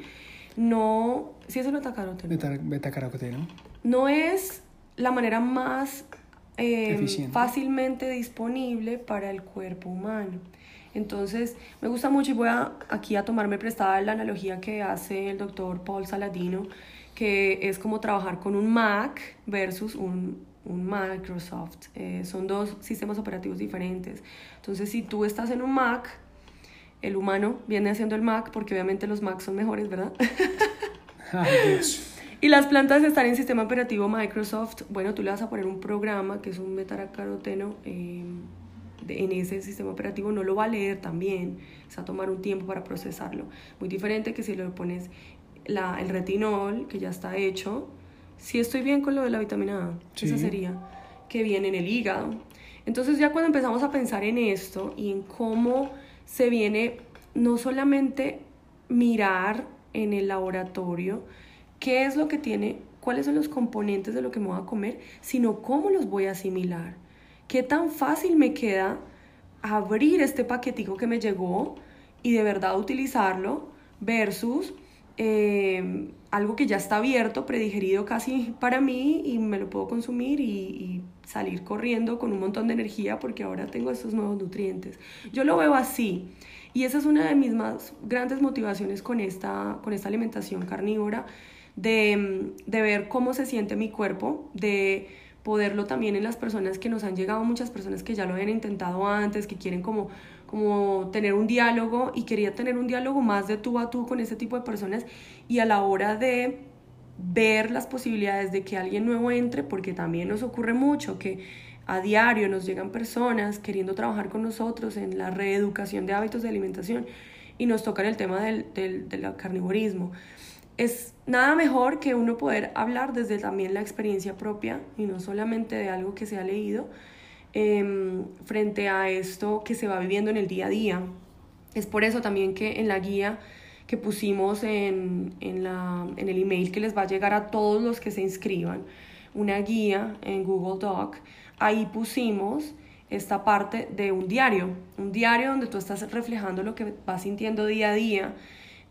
No, sí es el betacaroteno. Beta, betacaroteno. No es la manera más eh, fácilmente disponible para el cuerpo humano. Entonces, me gusta mucho y voy a, aquí a tomarme prestada la analogía que hace el doctor Paul Saladino, que es como trabajar con un Mac versus un, un Microsoft. Eh, son dos sistemas operativos diferentes. Entonces, si tú estás en un Mac, el humano viene haciendo el Mac, porque obviamente los Macs son mejores, ¿verdad? Y las plantas están en sistema operativo Microsoft. Bueno, tú le vas a poner un programa que es un betacaroteno. Eh, en ese sistema operativo no lo va a leer también, se va a tomar un tiempo para procesarlo. Muy diferente que si le pones la, el retinol, que ya está hecho, si estoy bien con lo de la vitamina A, esa sería, que viene en el hígado. Entonces ya cuando empezamos a pensar en esto y en cómo se viene no solamente mirar en el laboratorio qué es lo que tiene, cuáles son los componentes de lo que me voy a comer, sino cómo los voy a asimilar qué tan fácil me queda abrir este paquetico que me llegó y de verdad utilizarlo versus eh, algo que ya está abierto, predigerido casi para mí y me lo puedo consumir y, salir corriendo con un montón de energía porque ahora tengo estos nuevos nutrientes. Yo lo veo así y esa es una de mis más grandes motivaciones con esta, con esta alimentación carnívora, de, de ver cómo se siente mi cuerpo, de poderlo también en las personas que nos han llegado, muchas personas que ya lo habían intentado antes, que quieren como, como tener un diálogo y quería tener un diálogo más de tú a tú con ese tipo de personas y a la hora de ver las posibilidades de que alguien nuevo entre, porque también nos ocurre mucho que a diario nos llegan personas queriendo trabajar con nosotros en la reeducación de hábitos de alimentación y nos tocan el tema del, del, del carnivorismo es nada mejor que uno poder hablar desde también la experiencia propia y no solamente de algo que se ha leído em, frente a esto que se va viviendo en el día a día. Es por eso también que en la guía que pusimos en, en, la, en el email que les va a llegar a todos los que se inscriban, una guía en Google Doc, ahí pusimos esta parte de un diario, un diario donde tú estás reflejando lo que vas sintiendo día a día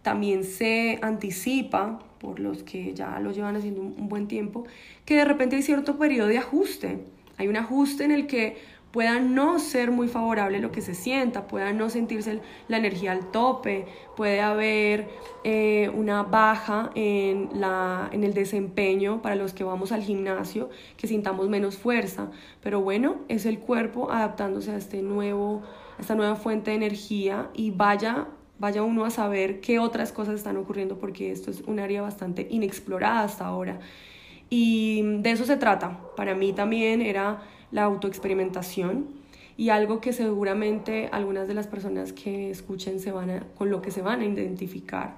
también se anticipa, por los que ya lo llevan haciendo un, buen tiempo, que de repente hay cierto periodo de ajuste. Hay un ajuste en el que pueda no ser muy favorable lo que se sienta, pueda no sentirse la energía al tope, puede haber eh, una baja en, la, en el desempeño para los que vamos al gimnasio, que sintamos menos fuerza, pero bueno, es el cuerpo adaptándose a, este nuevo, a esta nueva fuente de energía y vaya vaya uno a saber qué otras cosas están ocurriendo porque esto es un área bastante inexplorada hasta ahora. Y de eso se trata. Para mí también era la autoexperimentación y algo que seguramente algunas de las personas que escuchen se van con lo que se van a identificar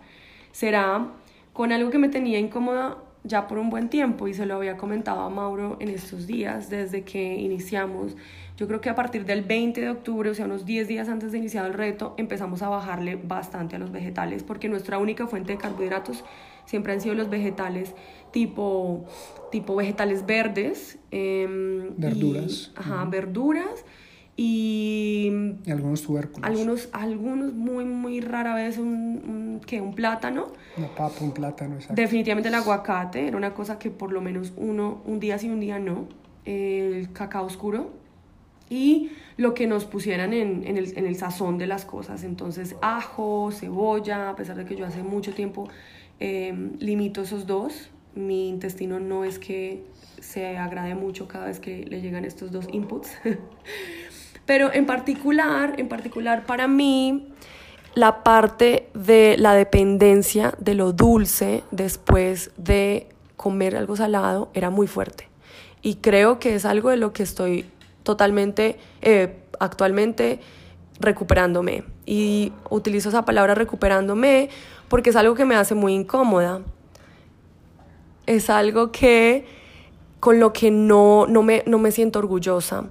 será con algo que me tenía incómoda ya por un buen tiempo y se lo había comentado a Mauro en estos días desde que iniciamos yo creo que a partir del 20 de octubre, o sea, unos 10 días antes de iniciar el reto, empezamos a bajarle bastante a los vegetales, porque nuestra única fuente de carbohidratos siempre han sido los vegetales tipo, tipo vegetales verdes. Em, verduras. ajá, verduras y, algunos tubérculos. Algunos, algunos muy, muy rara vez un, un, un plátano. Una papa, un plátano, exacto. Definitivamente el aguacate, era una cosa que por lo menos uno, un día sí, un día no. El cacao oscuro y lo que nos pusieran en, el sazón de las cosas. Entonces, ajo, cebolla, a pesar de que yo hace mucho tiempo em, limito esos dos, mi intestino no es que se agrade mucho cada vez que le llegan estos dos inputs. Pero en particular, en particular para mí, la parte de la dependencia de lo dulce después de comer algo salado era muy fuerte. Y creo que es algo de lo que estoy totalmente, eh, actualmente recuperándome. Y utilizo esa palabra recuperándome porque es algo que me hace muy incómoda. Es algo que con lo que no, no, me, no me siento orgullosa.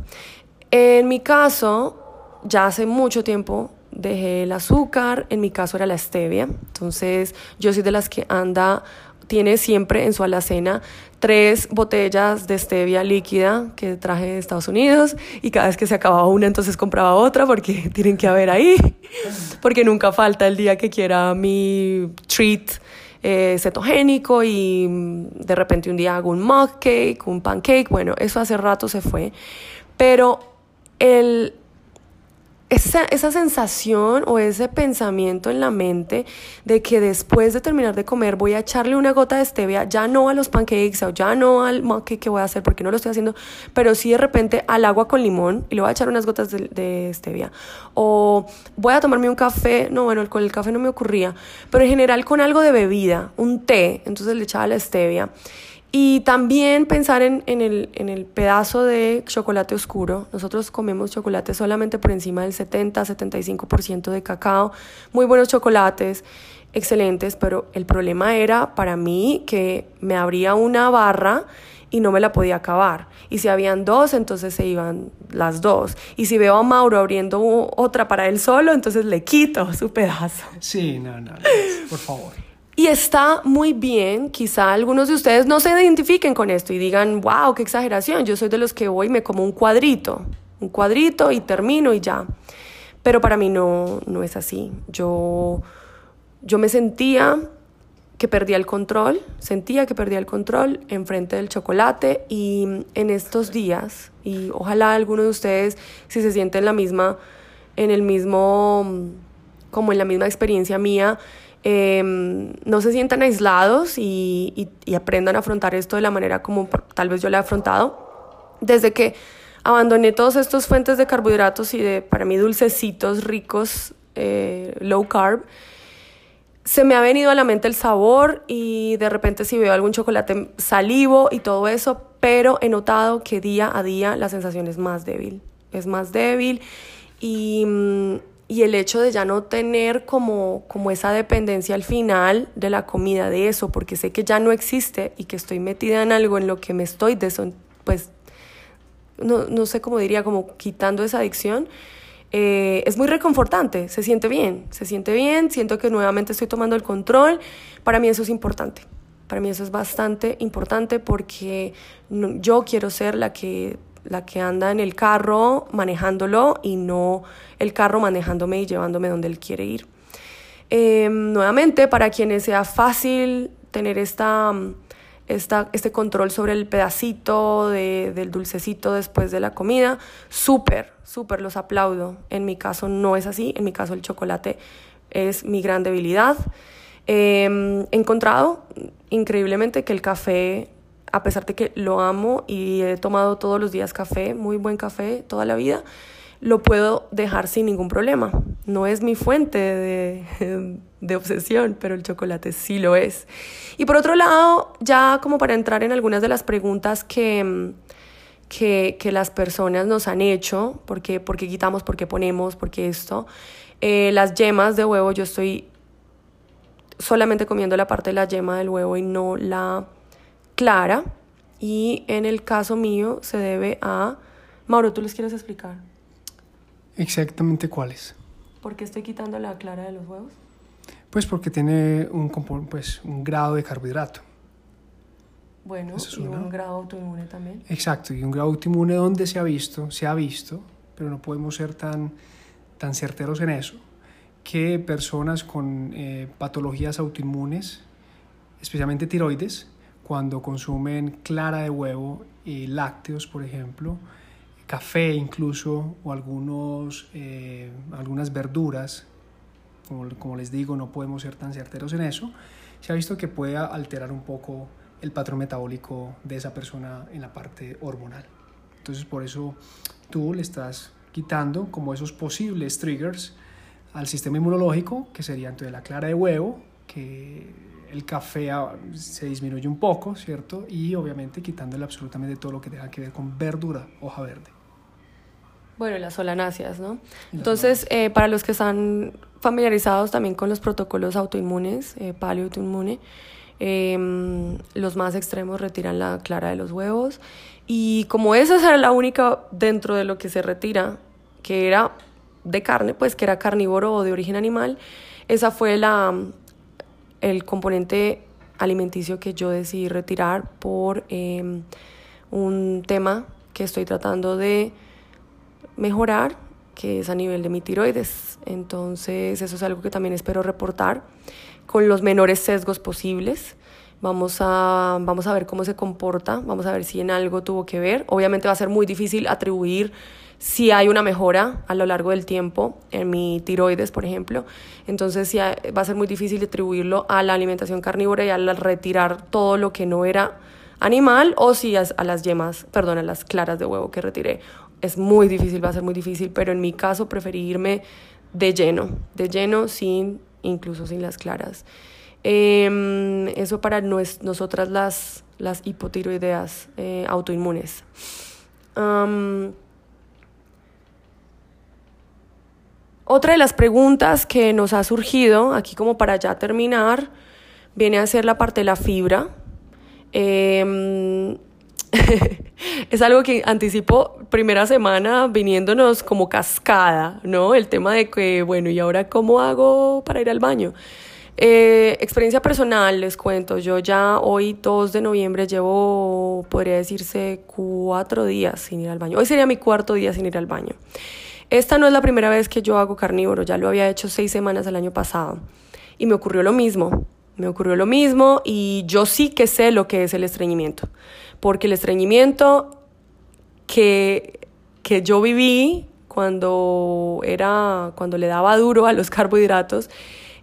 En mi caso, ya hace mucho tiempo dejé el azúcar, en mi caso era la stevia, entonces yo soy de las que anda, tiene siempre en su alacena tres botellas de stevia líquida que traje de Estados Unidos y cada vez que se acababa una entonces compraba otra porque tienen que haber ahí, porque nunca falta el día que quiera mi treat eh, cetogénico y de repente un día hago un mug cake, un pancake, bueno, eso hace rato se fue, pero el, esa, esa, sensación o ese pensamiento en la mente de que después de terminar de comer voy a echarle una gota de stevia, ya no a los pancakes o ya no al monkey que voy a hacer porque no lo estoy haciendo, pero sí de repente al agua con limón y le voy a echar unas gotas de, de stevia. O voy a tomarme un café, no, bueno, con el café no me ocurría, pero en general con algo de bebida, un té, entonces le echaba la stevia. Y también pensar en, en, el, en, el, pedazo de chocolate oscuro. Nosotros comemos chocolate solamente por encima del 70-75% de cacao. Muy buenos chocolates, excelentes, pero el problema era para mí que me abría una barra y no me la podía acabar. Y si habían dos, entonces se iban las dos. Y si veo a Mauro abriendo otra para él solo, entonces le quito su pedazo. Sí, no, no, no por favor. Y está muy bien, quizá algunos de ustedes no se identifiquen con esto y digan, wow, qué exageración, yo soy de los que voy me como un cuadrito, un cuadrito y termino y ya. Pero para mí no, no es así. Yo, yo me sentía que perdía el control, sentía que perdía el control enfrente del chocolate y en estos días, y ojalá alguno de ustedes, si se siente en la misma, en el mismo, como en la misma experiencia mía, Em, no se sientan aislados y, aprendan a afrontar esto de la manera como tal vez yo le he afrontado. Desde que abandoné todos estos fuentes de carbohidratos y de, para mí, dulcecitos ricos, eh, low carb, se me ha venido a la mente el sabor y de repente si veo algún chocolate salivo y todo eso, pero he notado que día a día la sensación es más débil, es más débil y, mm, y el hecho de ya no tener como, como esa dependencia al final de la comida, de eso, porque sé que ya no existe y que estoy metida en algo en lo que me estoy, de pues, no, no, sé cómo diría, como quitando esa adicción, eh, es muy reconfortante, se siente bien, se siente bien, siento que nuevamente estoy tomando el control, para mí eso es importante. Para mí eso es bastante importante porque yo quiero ser la que la que anda en el carro manejándolo y no el carro manejándome y llevándome donde él quiere ir. Em, nuevamente, para quienes sea fácil tener esta, esta, este control sobre el pedacito de, del dulcecito después de la comida, súper, súper los aplaudo. En mi caso no es así, en mi caso el chocolate es mi gran debilidad. Em, he encontrado increíblemente que el café a pesar de que lo amo y he tomado todos los días café, muy buen café toda la vida, lo puedo dejar sin ningún problema. No es mi fuente de, de, obsesión, pero el chocolate sí lo es. Y por otro lado, ya como para entrar en algunas de las preguntas que, que, que las personas nos han hecho, ¿por qué, por qué quitamos, por qué ponemos, por qué esto? Eh, las yemas de huevo, yo estoy solamente comiendo la parte de la yema del huevo y no la clara y en el caso mío se debe a... Mauro, ¿tú les quieres explicar? Exactamente cuáles. ¿Por qué estoy quitando la clara de los huevos? Pues porque tiene un, pues, un grado de carbohidrato. Bueno, y un grado autoinmune también. Exacto, y un grado autoinmune donde se ha visto, se ha visto, pero no podemos ser tan, tan certeros en eso, que personas con eh, patologías autoinmunes, especialmente tiroides, cuando consumen clara de huevo y lácteos, por ejemplo, café incluso, o algunos, eh, algunas verduras, como, como les digo, no podemos ser tan certeros en eso, se ha visto que puede alterar un poco el patrón metabólico de esa persona en la parte hormonal. Entonces por eso tú le estás quitando como esos posibles triggers al sistema inmunológico, que sería entonces la clara de huevo, que el café se disminuye un poco, ¿cierto? Y obviamente quitándole absolutamente todo lo que tenga que ver con verdura, hoja verde. Bueno, las solanáceas, ¿no? Entonces, eh, para los que están familiarizados también con los protocolos autoinmunes, eh, paleoautoinmune, Em, los más extremos retiran la clara de los huevos. Y como esa era la única dentro de lo que se retira, que era de carne, pues que era carnívoro o de origen animal, esa fue la, el componente alimenticio que yo decidí retirar por em, un tema que estoy tratando de mejorar, que es a nivel de mi tiroides. Entonces, eso es algo que también espero reportar con los menores sesgos posibles. Vamos a, vamos a ver cómo se comporta, vamos a ver si en algo tuvo que ver. Obviamente va a ser muy difícil atribuir si hay una mejora a lo largo del tiempo en mi tiroides, por ejemplo. Entonces sí, va a ser muy difícil atribuirlo a la alimentación carnívora y al retirar todo lo que no era animal o si a, a las yemas, perdón, a las claras de huevo que retiré. Es muy difícil, va a ser muy difícil, pero en mi caso preferí irme de lleno, de lleno sin incluso sin las claras. Em, eso para nosotras las, las hipotiroideas eh, autoinmunes. Otra de las preguntas que nos ha surgido, aquí como para ya terminar, viene a ser la parte de la fibra. Em, es algo que anticipó primera semana viniéndonos como cascada, ¿no? El tema de que, bueno, ¿y ahora cómo hago para ir al baño? Eh, experiencia personal, les cuento, yo ya hoy 2 de noviembre llevo, podría decirse, cuatro días sin ir al baño. Hoy sería mi cuarto día sin ir al baño. Esta no es la primera vez que yo hago carnívoro, ya lo había hecho seis semanas el año pasado. Y me ocurrió lo mismo, me ocurrió lo mismo y yo sí que sé lo que es el estreñimiento porque el estreñimiento que, que yo viví cuando, era, cuando le daba duro a los carbohidratos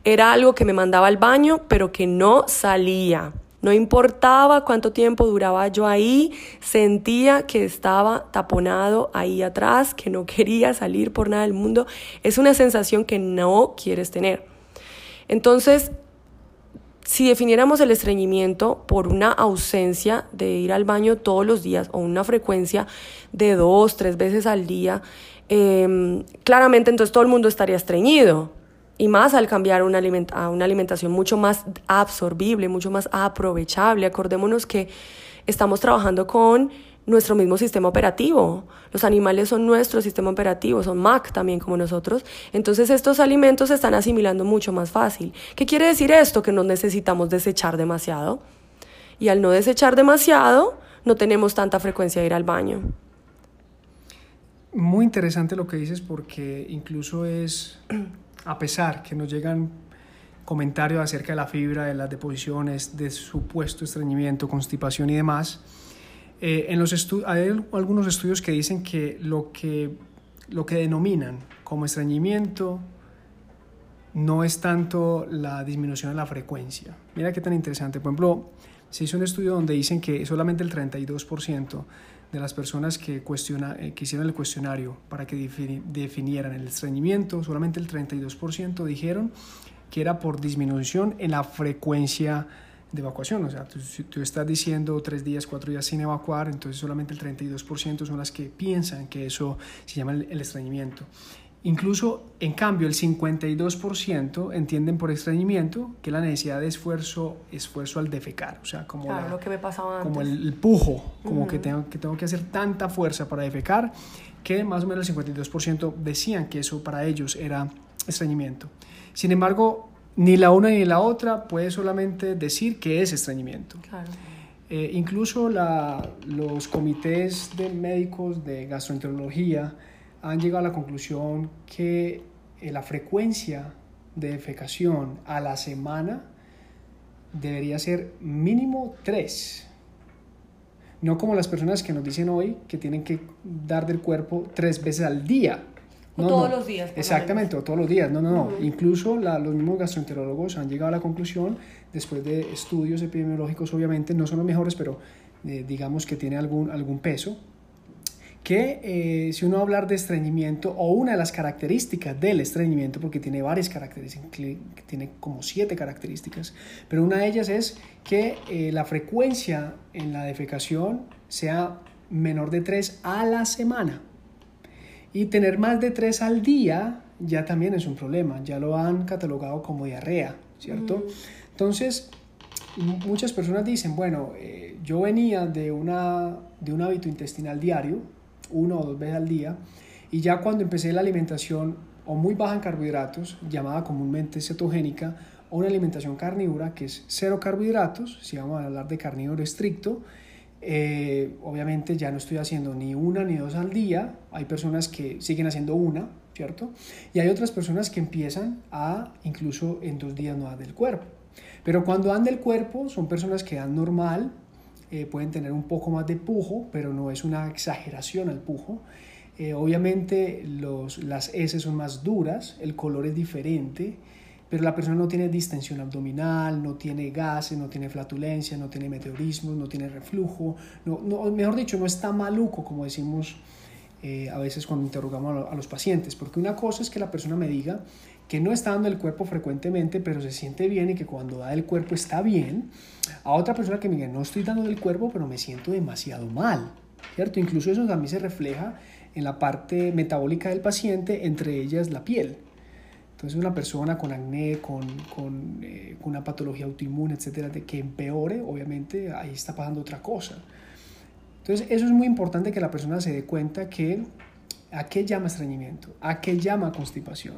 era algo que me mandaba al baño, pero que no salía. No importaba cuánto tiempo duraba yo ahí, sentía que estaba taponado ahí atrás, que no quería salir por nada del mundo. Es una sensación que no quieres tener. Entonces, si definiéramos el estreñimiento por una ausencia de ir al baño todos los días o una frecuencia de dos, tres veces al día, em, claramente entonces todo el mundo estaría estreñido. Y más al cambiar una a una alimentación mucho más absorbible, mucho más aprovechable. Acordémonos que estamos trabajando con nuestro mismo sistema operativo. Los animales son nuestro sistema operativo, son Mac también como nosotros. Entonces estos alimentos se están asimilando mucho más fácil. ¿Qué quiere decir esto? Que no necesitamos desechar demasiado. Y al no desechar demasiado, no tenemos tanta frecuencia de ir al baño. Muy interesante lo que dices porque incluso es, a pesar que nos llegan comentarios acerca de la fibra, de las deposiciones, de supuesto estreñimiento, constipación y demás, eh, en los hay algunos estudios que dicen que lo, que lo que denominan como estreñimiento no es tanto la disminución de la frecuencia. Mira qué tan interesante. Por ejemplo, se hizo un estudio donde dicen que solamente el 32% de las personas que, cuestiona, eh, que hicieron el cuestionario para que definieran el estreñimiento, solamente el 32% dijeron que era por disminución en la frecuencia de evacuación. O sea, tú, tú estás diciendo tres días, cuatro días sin evacuar, entonces solamente el 32% son las que piensan que eso se llama el, estreñimiento. Incluso, en cambio, el 52% entienden por estreñimiento que la necesidad de esfuerzo, esfuerzo al defecar, o sea, como, lo que me pasaba como el, pujo, como que, tengo, que tengo que hacer tanta fuerza para defecar, que más o menos el 52% decían que eso para ellos era estreñimiento. Sin embargo, ni la una ni la otra puede solamente decir que es estreñimiento. Eh, incluso la, los comités de médicos de gastroenterología han llegado a la conclusión que eh, la frecuencia de defecación a la semana debería ser mínimo tres. No como las personas que nos dicen hoy que tienen que dar del cuerpo tres veces al día. No, todos los días. Exactamente, o todos los días. No, no, no. Incluso los mismos gastroenterólogos han llegado a la conclusión, después de estudios epidemiológicos, obviamente, no son los mejores, pero eh, digamos que tiene algún, algún peso, que eh, si uno va a hablar de estreñimiento o una de las características del estreñimiento, porque tiene varias características, tiene como siete características, pero una de ellas es que eh, la frecuencia en la defecación sea menor de tres a la semana. Y tener más de tres al día ya también es un problema, ya lo han catalogado como diarrea, ¿cierto? Entonces, muchas personas dicen, bueno, eh, yo venía de, una, de un hábito intestinal diario, uno o dos veces al día. Y ya cuando empecé la alimentación o muy baja en carbohidratos, llamada comúnmente cetogénica, o una alimentación carnívora que es cero carbohidratos, si vamos a hablar de carnívoro estricto, eh, obviamente ya no estoy haciendo ni una ni dos al día, hay personas que siguen haciendo una, ¿cierto? Y hay otras personas que empiezan a incluso en dos días no dar del cuerpo. Pero cuando dan del cuerpo son personas que dan normal, eh, pueden tener un poco más de pujo, pero no es una exageración al pujo. Eh, obviamente los, las S son más duras, el color es diferente, pero la persona no tiene distensión abdominal, no tiene gases, no tiene flatulencia, no tiene meteorismo, no tiene reflujo, no, mejor dicho, no está maluco, como decimos eh, a veces cuando interrogamos a los pacientes, porque una cosa es que la persona me diga que no está dando el cuerpo frecuentemente, pero se siente bien y que cuando da el cuerpo está bien, a otra persona que me diga, no estoy dando el cuerpo, pero me siento demasiado mal, ¿cierto? Incluso eso también se refleja en la parte metabólica del paciente, entre ellas la piel. Entonces una persona con acné, con, con, eh, con una patología autoinmune, etcétera, de que empeore, obviamente ahí está pasando otra cosa. Entonces eso es muy importante que la persona se dé cuenta que a qué llama estreñimiento, a qué llama constipación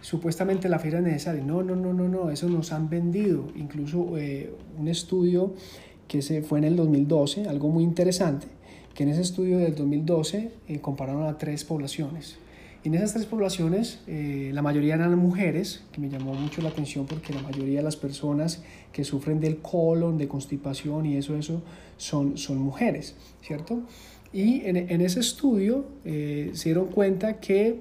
supuestamente la fibra es necesaria. No, no, no, no, no, eso nos han vendido. Incluso eh, un estudio que se fue en el 2012, algo muy interesante, que en ese estudio del 2012 eh, compararon a tres poblaciones. En esas tres poblaciones, eh, la mayoría eran mujeres, que me llamó mucho la atención porque la mayoría de las personas que sufren del colon, de constipación y eso, eso, son, son mujeres, ¿cierto? Y en, en ese estudio se dieron cuenta que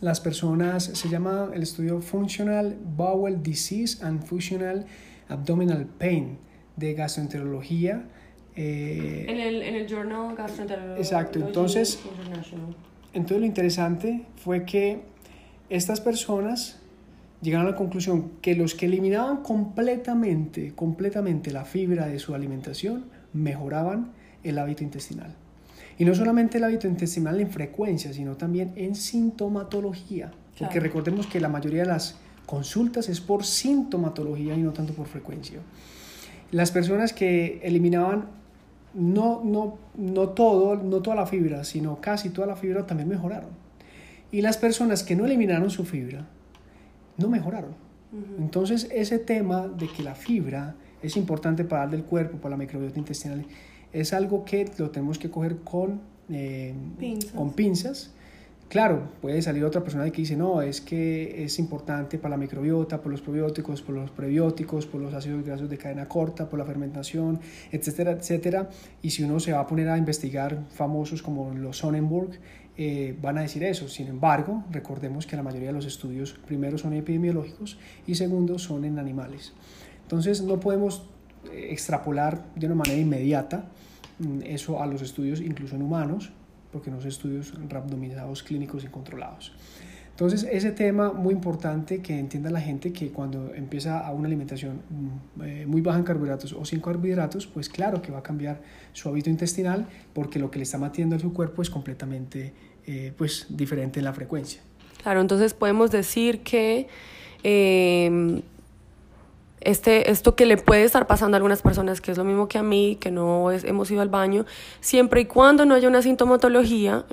las personas, se llama el estudio Functional Bowel Disease and Functional Abdominal Pain de gastroenterología. Eh, en, el, en, el, Journal Gastroenterología. Exacto, entonces, entonces lo interesante fue que estas personas llegaron a la conclusión que los que eliminaban completamente, completamente la fibra de su alimentación mejoraban el hábito intestinal. Y no solamente el hábito intestinal en frecuencia, sino también en sintomatología. Porque recordemos que la mayoría de las consultas es por sintomatología y no tanto por frecuencia. Las personas que eliminaban no, no, no, todo, no toda la fibra, sino casi toda la fibra también mejoraron. Y las personas que no eliminaron su fibra, no mejoraron. Entonces ese tema de que la fibra es importante para el cuerpo, para la microbiota intestinal, es algo que lo tenemos que coger con, eh, pinzas. con pinzas. Claro, puede salir otra persona que dice, no, es que es importante para la microbiota, por los probióticos, por los prebióticos, por los ácidos grasos de cadena corta, por la fermentación, etcétera, etcétera. Y si uno se va a poner a investigar famosos como los Sonnenberg, eh, van a decir eso. Sin embargo, recordemos que la mayoría de los estudios, primero son epidemiológicos y segundo son en animales. Entonces, no podemos extrapolar de una manera inmediata eso a los estudios incluso en humanos, porque no son estudios randomizados clínicos y controlados. Entonces, ese tema muy importante que entienda la gente que cuando empieza a una alimentación mm, eh, muy baja en carbohidratos o sin carbohidratos, pues claro que va a cambiar su hábito intestinal porque lo que le está matiendo a su cuerpo es completamente eh, pues, diferente en la frecuencia. Claro, entonces podemos decir que eh, este, esto que le puede estar pasando a algunas personas, que es lo mismo que a mí, que no hemos ido al baño, siempre y cuando no haya una sintomatología,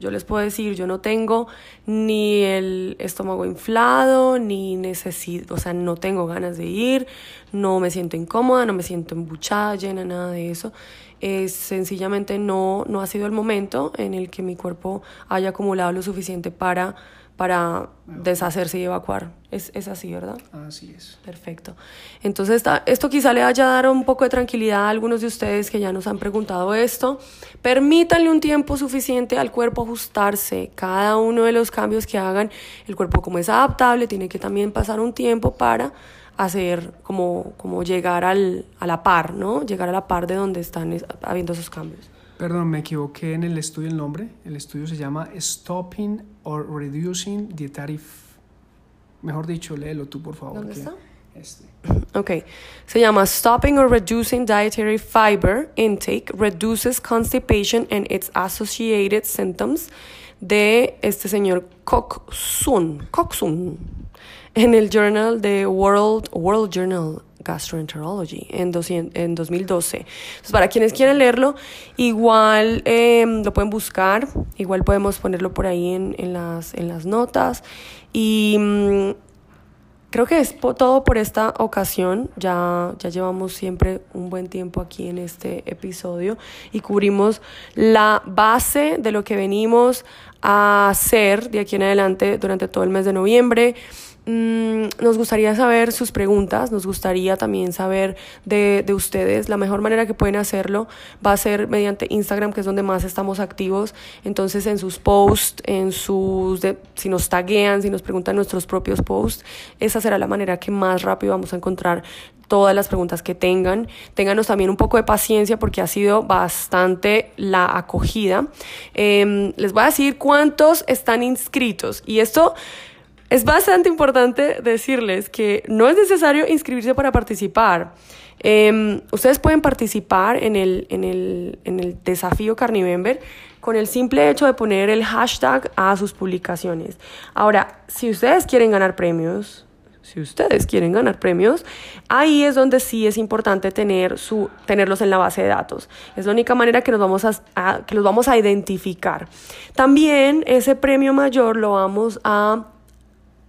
Yo les puedo decir, yo no tengo ni el estómago inflado, ni necesito, o sea, no tengo ganas de ir, no me siento incómoda, no me siento embuchada, llena, nada de eso. Es sencillamente no, no ha sido el momento en el que mi cuerpo haya acumulado lo suficiente para para deshacerse y evacuar. Es, es, así, ¿verdad? Así es. Perfecto. Entonces, esto quizá le haya dado un poco de tranquilidad a algunos de ustedes que ya nos han preguntado esto. Permítanle un tiempo suficiente al cuerpo ajustarse. Cada uno de los cambios que hagan, el cuerpo como es adaptable, tiene que también pasar un tiempo para hacer como, como llegar al, a la par, ¿no? Llegar a la par de donde están habiendo esos cambios. Perdón, me equivoqué en el estudio el nombre. El estudio se llama Stopping or Reducing Dietary... Mejor dicho, léelo tú, por favor. ¿Dónde está? Este. Ok. Se llama Stopping or Reducing Dietary Fiber Intake Reduces Constipation and its Associated Symptoms de este señor Koksun. Koksun. En el Journal de World, World Journal Gastroenterology en, en 2012. Entonces, para quienes quieren leerlo, igual em, lo pueden buscar, igual podemos ponerlo por ahí en, las, en las notas. Y mm, creo que es todo por esta ocasión. Ya, ya llevamos siempre un buen tiempo aquí en este episodio y cubrimos la base de lo que venimos a hacer de aquí en adelante durante todo el mes de noviembre. Mm, nos gustaría saber sus preguntas, nos gustaría también saber de, de, ustedes. La mejor manera que pueden hacerlo va a ser mediante Instagram, que es donde más estamos activos. Entonces, en sus posts, en sus, si nos taguean, si nos preguntan nuestros propios posts, esa será la manera que más rápido vamos a encontrar todas las preguntas que tengan. Ténganos también un poco de paciencia porque ha sido bastante la acogida. Eh, les voy a decir cuántos están inscritos. Y esto es bastante importante decirles que no es necesario inscribirse para participar. Em, ustedes pueden participar en el, en, el, en el desafío Carnivember con el simple hecho de poner el hashtag a sus publicaciones. Ahora, si ustedes quieren ganar premios, si ustedes quieren ganar premios, ahí es donde sí es importante tener su, tenerlos en la base de datos. Es la única manera que, nos vamos a, que los vamos a identificar. También ese premio mayor lo vamos a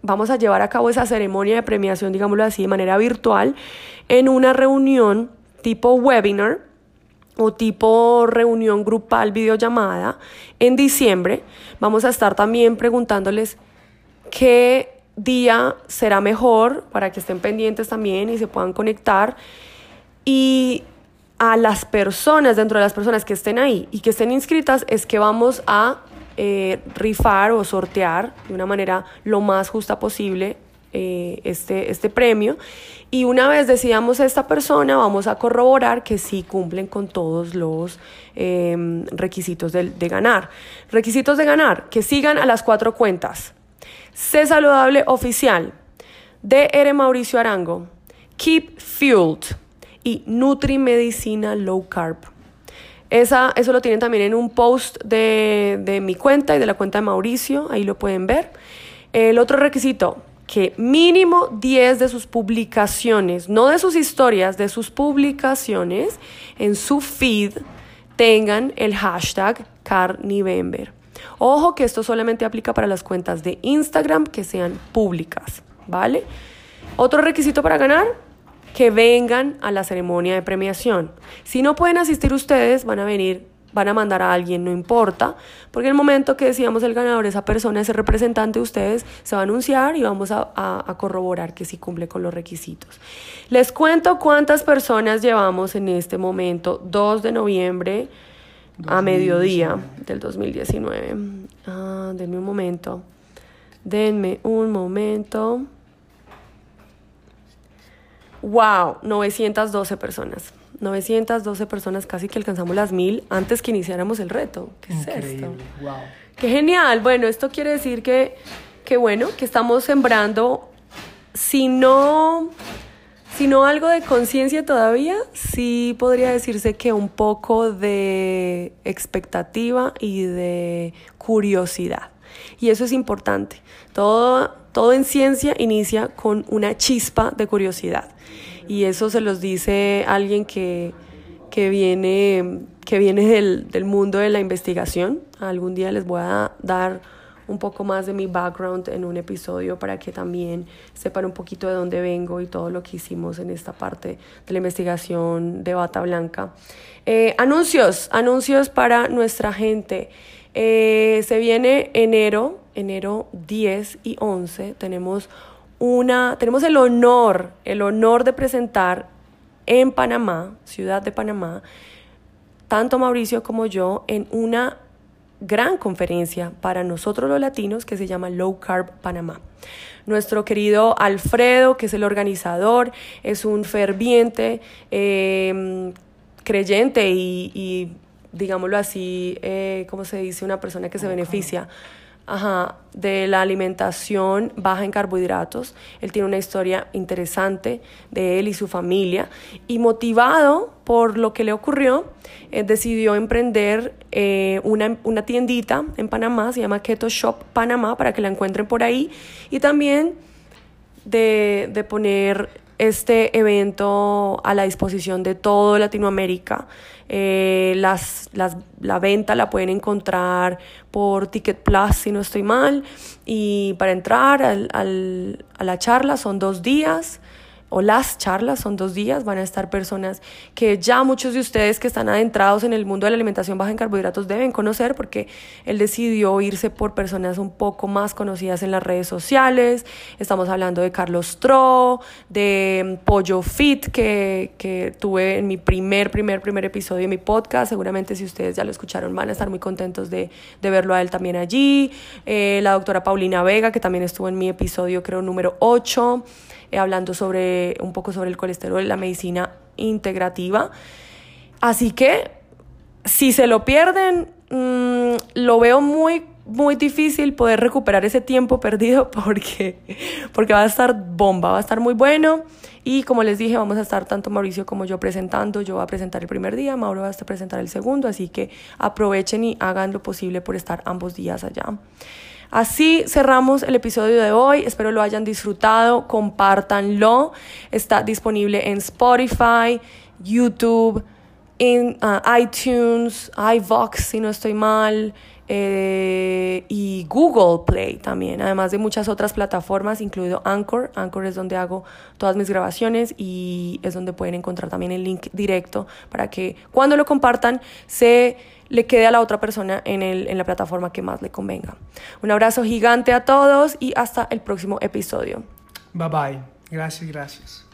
vamos a llevar a cabo esa ceremonia de premiación, digámoslo así, de manera virtual, en una reunión tipo webinar o tipo reunión grupal, videollamada, en diciembre. Vamos a estar también preguntándoles qué día será mejor para que estén pendientes también y se puedan conectar. Y a las personas, dentro de las personas que estén ahí y que estén inscritas, es que vamos a eh, rifar o sortear de una manera lo más justa posible eh, este, este premio. Y una vez decidamos a esta persona, vamos a corroborar que sí cumplen con todos los em, requisitos de, de, ganar. Requisitos de ganar, que sigan a las cuatro cuentas. C Saludable Oficial, DR Mauricio Arango, Keep Fueled y Nutri Medicina Low Carb. Esa, eso lo tienen también en un post de, de mi cuenta y de la cuenta de Mauricio, ahí lo pueden ver. El otro requisito, que mínimo 10 de sus publicaciones, no de sus historias, de sus publicaciones en su feed tengan el hashtag Carnivember. Ojo que esto solamente aplica para las cuentas de Instagram que sean públicas, ¿vale? Otro requisito para ganar, que vengan a la ceremonia de premiación. Si no pueden asistir ustedes, van a venir, van a mandar a alguien, no importa, porque en el momento que decíamos el ganador, esa persona, ese representante de ustedes, se va a anunciar y vamos a, corroborar que sí cumple con los requisitos. Les cuento cuántas personas llevamos en este momento, 2 de noviembre a mediodía del 2019. Ah, denme un momento. Denme un momento. Wow, 912 personas. 912 personas, casi que alcanzamos las mil antes que iniciáramos el reto. ¿Qué es esto? Wow. Qué genial. Bueno, esto quiere decir que, que bueno, que estamos sembrando, si no, si no algo de conciencia todavía, sí podría decirse que un poco de expectativa y de curiosidad. Y eso es importante. Todo, todo en ciencia inicia con una chispa de curiosidad. Y eso se los dice alguien que, que viene, que viene del, del mundo de la investigación. Algún día les voy a dar un poco más de mi background en un episodio para que también sepan un poquito de dónde vengo y todo lo que hicimos en esta parte de la investigación de Bata Blanca. Eh, anuncios, anuncios para nuestra gente. Eh, se viene enero, enero 10 y 11, tenemos una, tenemos el honor, el honor de presentar en Panamá, ciudad de Panamá, tanto Mauricio como yo, en una gran conferencia para nosotros los latinos que se llama Low Carb Panamá. Nuestro querido Alfredo, que es el organizador, es un ferviente em, creyente y, digámoslo así, eh, ¿cómo se dice? Una persona que se beneficia Ajá, de la alimentación baja en carbohidratos. Él tiene una historia interesante de él y su familia. Y motivado por lo que le ocurrió, eh, decidió emprender eh, una, una tiendita en Panamá, se llama Keto Shop Panamá, para que la encuentren por ahí. Y también de, de poner este evento a la disposición de todo Latinoamérica. Eh, las, las, la venta la pueden encontrar por Ticket Plus, si no estoy mal. Y para entrar al, al, a la charla son dos días o las charlas, son dos días, van a estar personas que ya muchos de ustedes que están adentrados en el mundo de la alimentación baja en carbohidratos deben conocer porque él decidió irse por personas un poco más conocidas en las redes sociales. Estamos hablando de Carlos Tro, de Pollo Fit, que, que tuve en mi primer, primer, primer episodio de mi podcast. Seguramente si ustedes ya lo escucharon van a estar muy contentos de, de verlo a él también allí. Eh, la doctora Paulina Vega, que también estuvo en mi episodio creo número 8. Eh, hablando sobre un poco sobre el colesterol, la medicina integrativa. Así que si se lo pierden, mm, lo veo muy muy difícil poder recuperar ese tiempo perdido porque, porque va a estar bomba, va a estar muy bueno. Y como les dije, vamos a estar tanto Mauricio como yo presentando. Yo voy a presentar el primer día, Mauro va a presentar el segundo, así que aprovechen y hagan lo posible por estar ambos días allá. Así cerramos el episodio de hoy. Espero lo hayan disfrutado. Compártanlo. Está disponible en Spotify, YouTube, en uh, iTunes, iVox, si no estoy mal. Eh, y Google Play también, además de muchas otras plataformas, incluido Anchor. Anchor es donde hago todas mis grabaciones y es donde pueden encontrar también el link directo para que cuando lo compartan se le quede a la otra persona en, el, en la plataforma que más le convenga. Un abrazo gigante a todos y hasta el próximo episodio. Bye bye. Gracias, gracias.